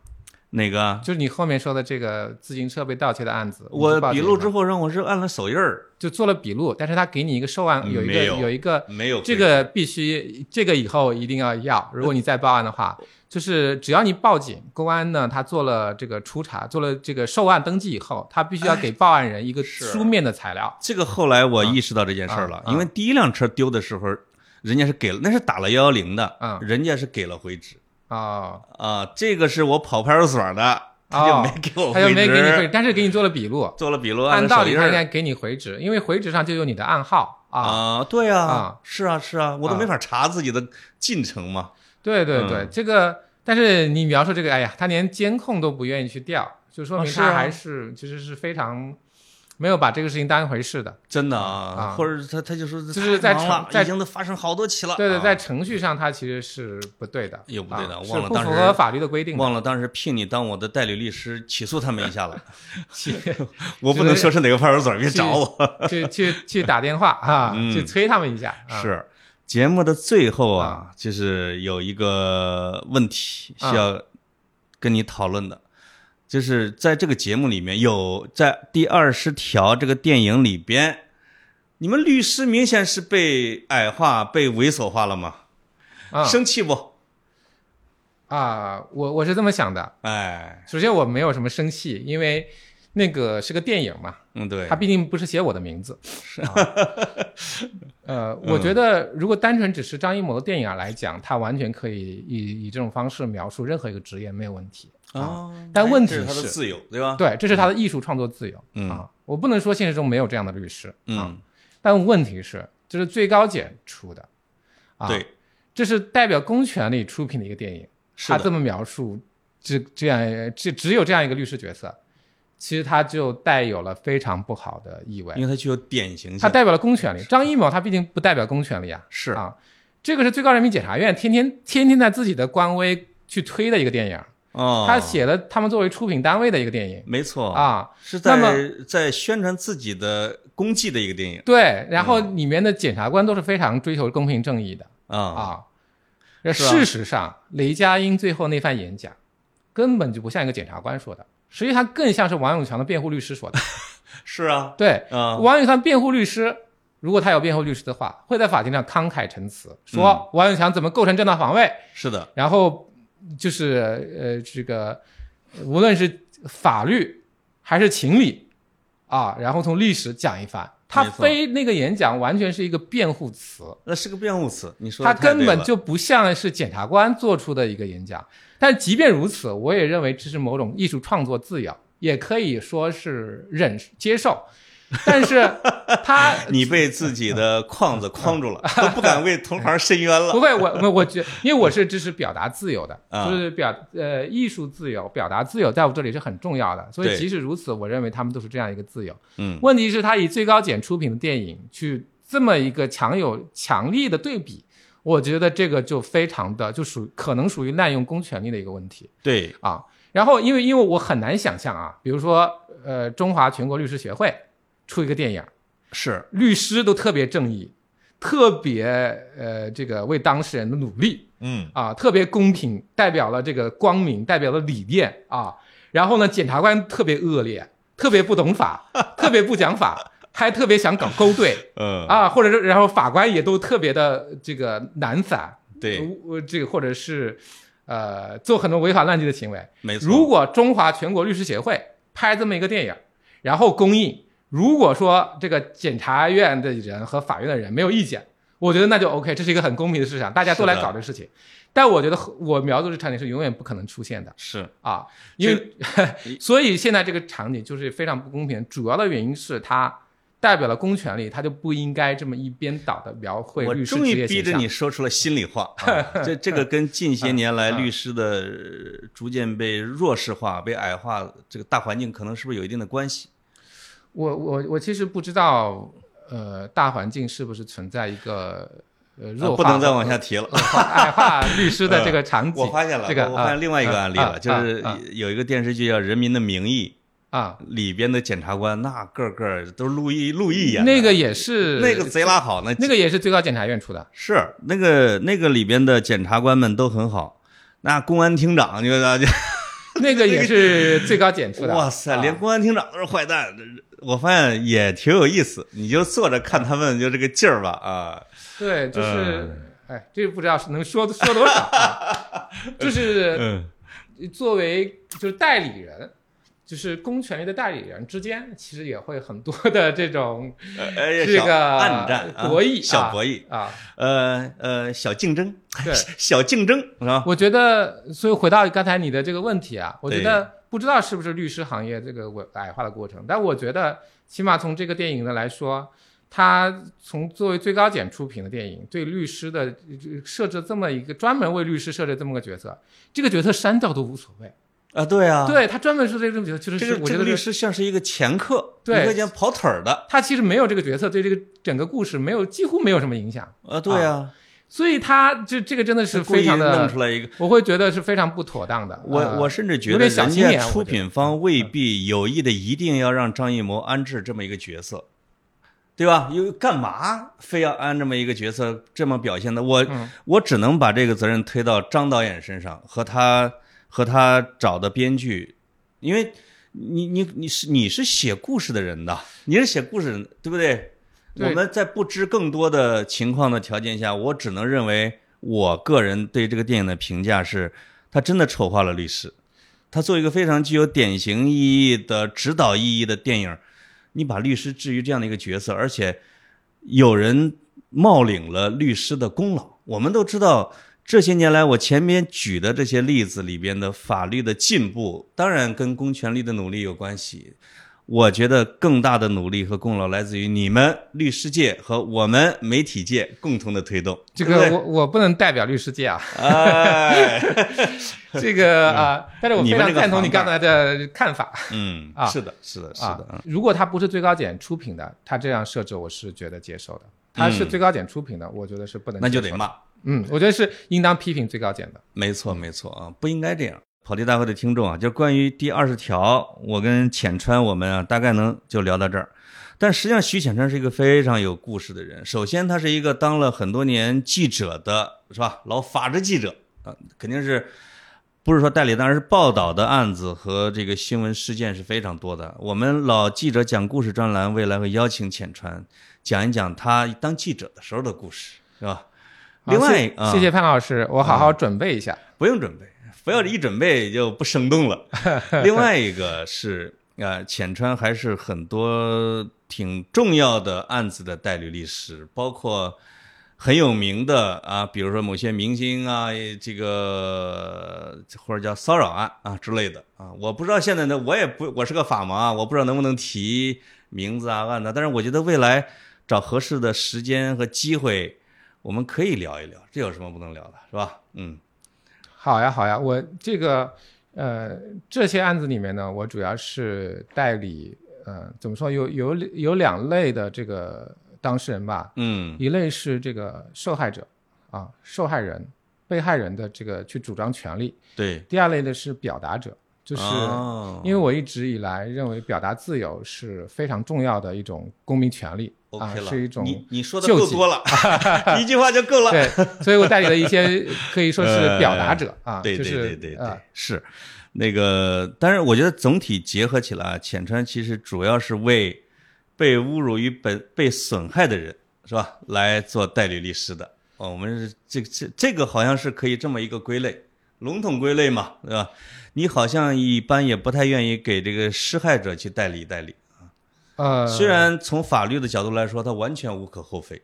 哪个？就是你后面说的这个自行车被盗窃的案子，我笔录之后让我是按了手印儿，就做了笔录，但是他给你一个受案，有一个有有一个没有这个必须，这个以后一定要要。如果你再报案的话，就是只要你报警，公安呢他做了这个初查，做了这个受案登记以后，他必须要给报案人一个书面的材料。这个后来我意识到这件事儿了，因为第一辆车丢的时候，人家是给了，那是打了幺幺零的，嗯人家是给了回执哦，啊，这个是我跑派出所的，他就哦没给我他就没给你回，但是给你做了笔录。做了笔录，按道理他应该给你回执，因为回执上就有你的暗号啊。啊，对呀、啊是啊是啊，我都啊没法查自己的进程嘛。对对对，嗯这个，但是你描述这个，哎呀，他连监控都不愿意去调，就说明他还是其实是非常没有把这个事情当一回事的。真的啊，啊或者他他就说就是在在已经都发生好多起了，对对，啊在程序上他其实是不对的，有不对的啊忘了当时法律的规定的。忘了当时聘你当我的代理律师，起诉他们一下了。去 我不能说是哪个派出所，别找我。去去去打电话啊，嗯去催他们一下。啊、是节目的最后啊，就是有一个问题需要跟你讨论的，就是在这个节目里面有在第二十条这个电影里边，你们律师明显是被矮化、被猥琐化了吗？啊生气不？啊，我我是这么想的。哎，首先我没有什么生气，因为那个是个电影嘛，嗯，对他，毕竟不是写我的名字。啊、呃，我觉得如果单纯只是张艺谋的电影来讲，他完全可以以以这种方式描述任何一个职业没有问题。啊，哦但问题这是他的自由，对吧？对，这是他的艺术创作自由。嗯啊，我不能说现实中没有这样的律师。啊，嗯，但问题是，这是最高检出的。啊，对，这是代表公权力出品的一个电影。是，他这么描述，这这样这只有这样一个律师角色，其实它就带有了非常不好的意味。因为它具有典型性，它代表了公权力，张艺谋他毕竟不代表公权力啊。是。啊，这个是最高人民检察院天天天天在自己的官微去推的一个电影，哦，他写了他们作为出品单位的一个电影。没错，啊。是那么在在宣传自己的功绩的一个电影。对，然后里面的检察官都是非常追求公平正义的。啊，啊事实上，雷佳音最后那番演讲根本就不像一个检察官说的，实际上更像是王永强的辩护律师说的。是啊，对，啊，王永强辩护律师，如果他有辩护律师的话，会在法庭上慷慨陈词，说王永强怎么构成正当防卫，是的，然后就是呃这个无论是法律还是情理啊，然后从历史讲一番，他非那个演讲完全是一个辩护词，那是个辩护词，你说他根本就不像是检察官做出的一个演讲。但即便如此，我也认为这是某种艺术创作自由，也可以说是忍接受。但是他 你被自己的框子框住了，都不敢为同行伸冤了。不会，我我我觉，因为我是支持表达自由的，啊就是表呃艺术自由、表达自由，在我这里是很重要的。所以即使如此，我认为他们都是这样一个自由。嗯，问题是，他以最高检出品的电影去这么一个强有强力的对比，我觉得这个就非常的就属可能属于滥用公权力的一个问题对，啊。然后，因为因为我很难想象啊，比如说呃，中华全国律师协会出一个电影，是律师都特别正义，特别呃这个为当事人的努力嗯，啊，特别公平，代表了这个光明，代表了理念啊。然后呢，检察官特别恶劣，特别不懂法，特别不讲法，还特别想搞勾兑嗯，啊，或者是然后法官也都特别的这个懒散，对，呃，这个或者是呃做很多违法乱纪的行为。没错。如果中华全国律师协会拍这么一个电影，然后公映，如果说这个检察院的人和法院的人没有意见，我觉得那就 OK，这是一个很公平的市场，大家都来搞这个事情。但我觉得我描述的场景是永远不可能出现的是啊，因为 所以现在这个场景就是非常不公平。主要的原因是它代表了公权力，它就不应该这么一边倒的描绘我律师终于逼。着你说出了心里话，啊、这这个跟近些年来 律师的呃逐渐被弱势化、被矮化这个大环境，可能是不是有一定的关系？我我我其实不知道，呃，大环境是不是存在一个呃啊弱化、不能再往下提了。矮化 律师的这个场景。我发现了，这个我发现另外一个案例了，啊就是有一个电视剧叫《人民的名义啊，》，里边的检察官那个个都是陆毅陆毅演的，那个也是那个贼拉好，那那个也是最高检察院出的。是那个那个里边的检察官们都很好，那公安厅长就就 那个也是最高检出的。哇塞，啊连公安厅长都是坏蛋，我发现也挺有意思。你就坐着看他们就这个劲儿吧啊，对，就是嗯哎，这个不知道是能说说多少啊，就是嗯，作为就是代理人。就是公权力的代理人之间，其实也会很多的这种呃，这个暗战啊博弈啊小博弈，啊，呃呃，小竞争，对，小竞争是吧？我觉得，所以回到刚才你的这个问题啊，我觉得不知道是不是律师行业这个我矮化的过程，但我觉得起码从这个电影的来说，它从作为最高检出品的电影，对律师的呃设置这么一个专门为律师设置这么个角色，这个角色删掉都无所谓。啊，对啊，，对他专门设置这种角色，就是我觉得律师像是一个掮客，对一个讲跑腿儿的。他其实没有这个角色对这个整个故事没有几乎没有什么影响，啊，对啊，所以他就这个真的是非常的弄出，来一个。我会觉得是非常不妥当的。我呃我甚至觉得人家出品方未必有意的一定要让张艺谋安置这么一个角色，对吧？因为干嘛非要安这么一个角色这么表现的？我嗯我只能把这个责任推到张导演身上和他和他找的编剧，因为你你你是你是写故事的人的，你是写故事人，对不对？我们在不知更多的情况的条件下，我只能认为我个人对这个电影的评价是，他真的丑化了律师。他做一个非常具有典型意义的指导意义的电影，你把律师置于这样的一个角色，而且有人冒领了律师的功劳。我们都知道，这些年来我前面举的这些例子里边的法律的进步，当然跟公权力的努力有关系。我觉得更大的努力和功劳来自于你们律师界和我们媒体界共同的推动。这个我我不能代表律师界啊，哎，这个啊，但是我非常赞同你刚才的看法嗯，啊是的，是的，是啊的，嗯。如果他不是最高检出品的，他这样设置我是觉得接受的。他是最高检出品的，我觉得是不能接受的。那就得骂。嗯，我觉得是应当批评最高检的。没错，没错啊，不应该这样。跑题大会的听众啊，就关于第二十条，我跟浅川我们啊，大概能就聊到这儿。但实际上，徐浅川是一个非常有故事的人。首先，他是一个当了很多年记者的，是吧？老法制记者啊，肯定是不是说代理，当然是报道的案子和这个新闻事件是非常多的。我们老记者讲故事专栏未来会邀请浅川讲一讲他当记者的时候的故事，是吧？另外啊谢谢潘老师，我好好准备一下。不用准备，不要一准备就不生动了。另外一个是啊，浅川还是很多挺重要的案子的代理律师，包括很有名的啊，比如说某些明星啊，这个或者叫骚扰案啊之类的啊。我不知道现在呢，我也不，我是个法盲啊，我不知道能不能提名字啊案子，但是我觉得未来找合适的时间和机会，我们可以聊一聊，这有什么不能聊的，是吧？嗯，好呀，好呀，我这个。呃，这些案子里面呢，我主要是代理，呃，怎么说？有有有两类的这个当事人吧，嗯，一类是这个受害者，啊，受害人、被害人的这个去主张权利，对。第二类呢是表达者，就是因为我一直以来认为表达自由是非常重要的一种公民权利。啊，是一种你你说的够多了，一句话就够了。对，所以我代理了一些可以说是表达者啊，对对对对对，是那个。但是我觉得总体结合起来，浅川其实主要是为被侮辱与被被损害的人是吧来做代理律师的。哦，我们这这这个好像是可以这么一个归类，笼统归类嘛，对吧？你好像一般也不太愿意给这个施害者去代理代理啊。呃，虽然从法律的角度来说，他完全无可厚非。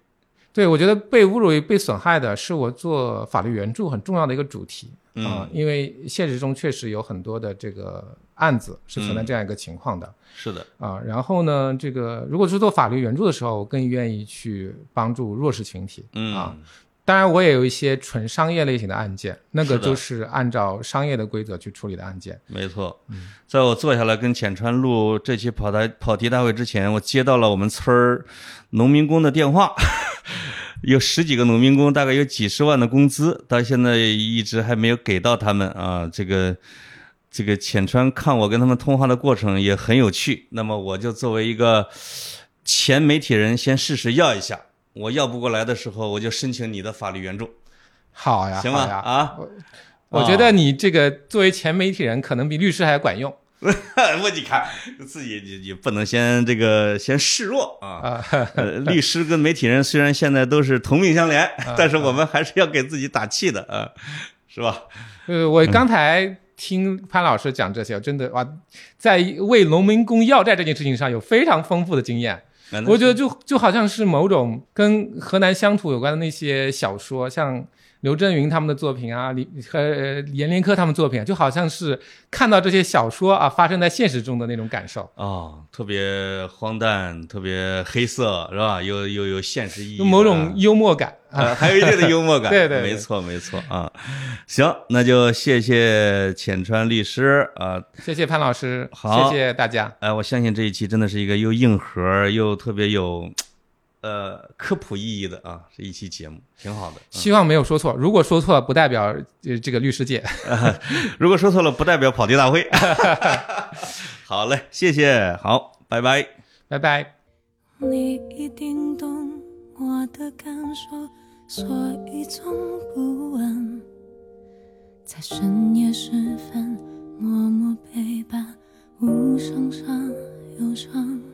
对，我觉得被侮辱与被损害的是我做法律援助很重要的一个主题啊，因为现实中确实有很多的这个案子是存在这样一个情况的。是的啊，然后呢，这个如果是做法律援助的时候，我更愿意去帮助弱势群体啊。当然，我也有一些纯商业类型的案件，那个就是按照商业的规则去处理的案件。没错，在我坐下来跟浅川录这期跑台跑题大会之前，我接到了我们村儿农民工的电话，有十几个农民工，大概有几十万的工资，到现在一直还没有给到他们啊。这个这个浅川看我跟他们通话的过程也很有趣，那么我就作为一个前媒体人，先试试要一下。我要不过来的时候，我就申请你的法律援助。好呀，行吧啊！我觉得你这个作为前媒体人，可能比律师还管用。我你看自己也也不能先这个先示弱啊。律师跟媒体人虽然现在都是同命相连，但是我们还是要给自己打气的啊，是吧？呃，我刚才听潘老师讲这些，真的哇，在为农民工要债这件事情上有非常丰富的经验。我觉得就就好像是某种跟河南乡土有关的那些小说，像。刘震云他们的作品啊，李和阎连科他们作品，就好像是看到这些小说啊发生在现实中的那种感受啊，特别荒诞，特别黑色，是吧？又又有现实意义，某种幽默感啊，还有一定的幽默感，对对，没错没错啊。行，那就谢谢浅川律师啊，谢谢潘老师，好，谢谢大家。哎，我相信这一期真的是一个又硬核又特别有。呃，科普意义的啊，这一期节目，挺好的。希望没有说错，如果说错了，不代表呃这个律师界；如果说错了，不代表跑题大会。好嘞，谢谢，好，拜拜，拜拜。你一定懂我的感受，所以从不问。在深夜时分，默默陪伴，无声伤忧伤。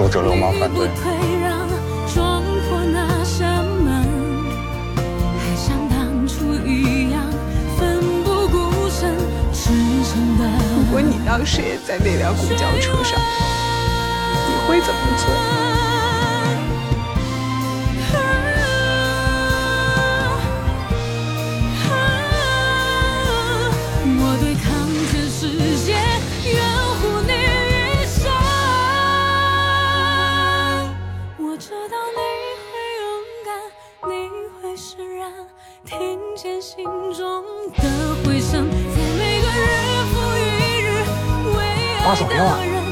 阻止流氓犯罪。如果你当时也在那辆公交车上，你会怎么做？发什么呀？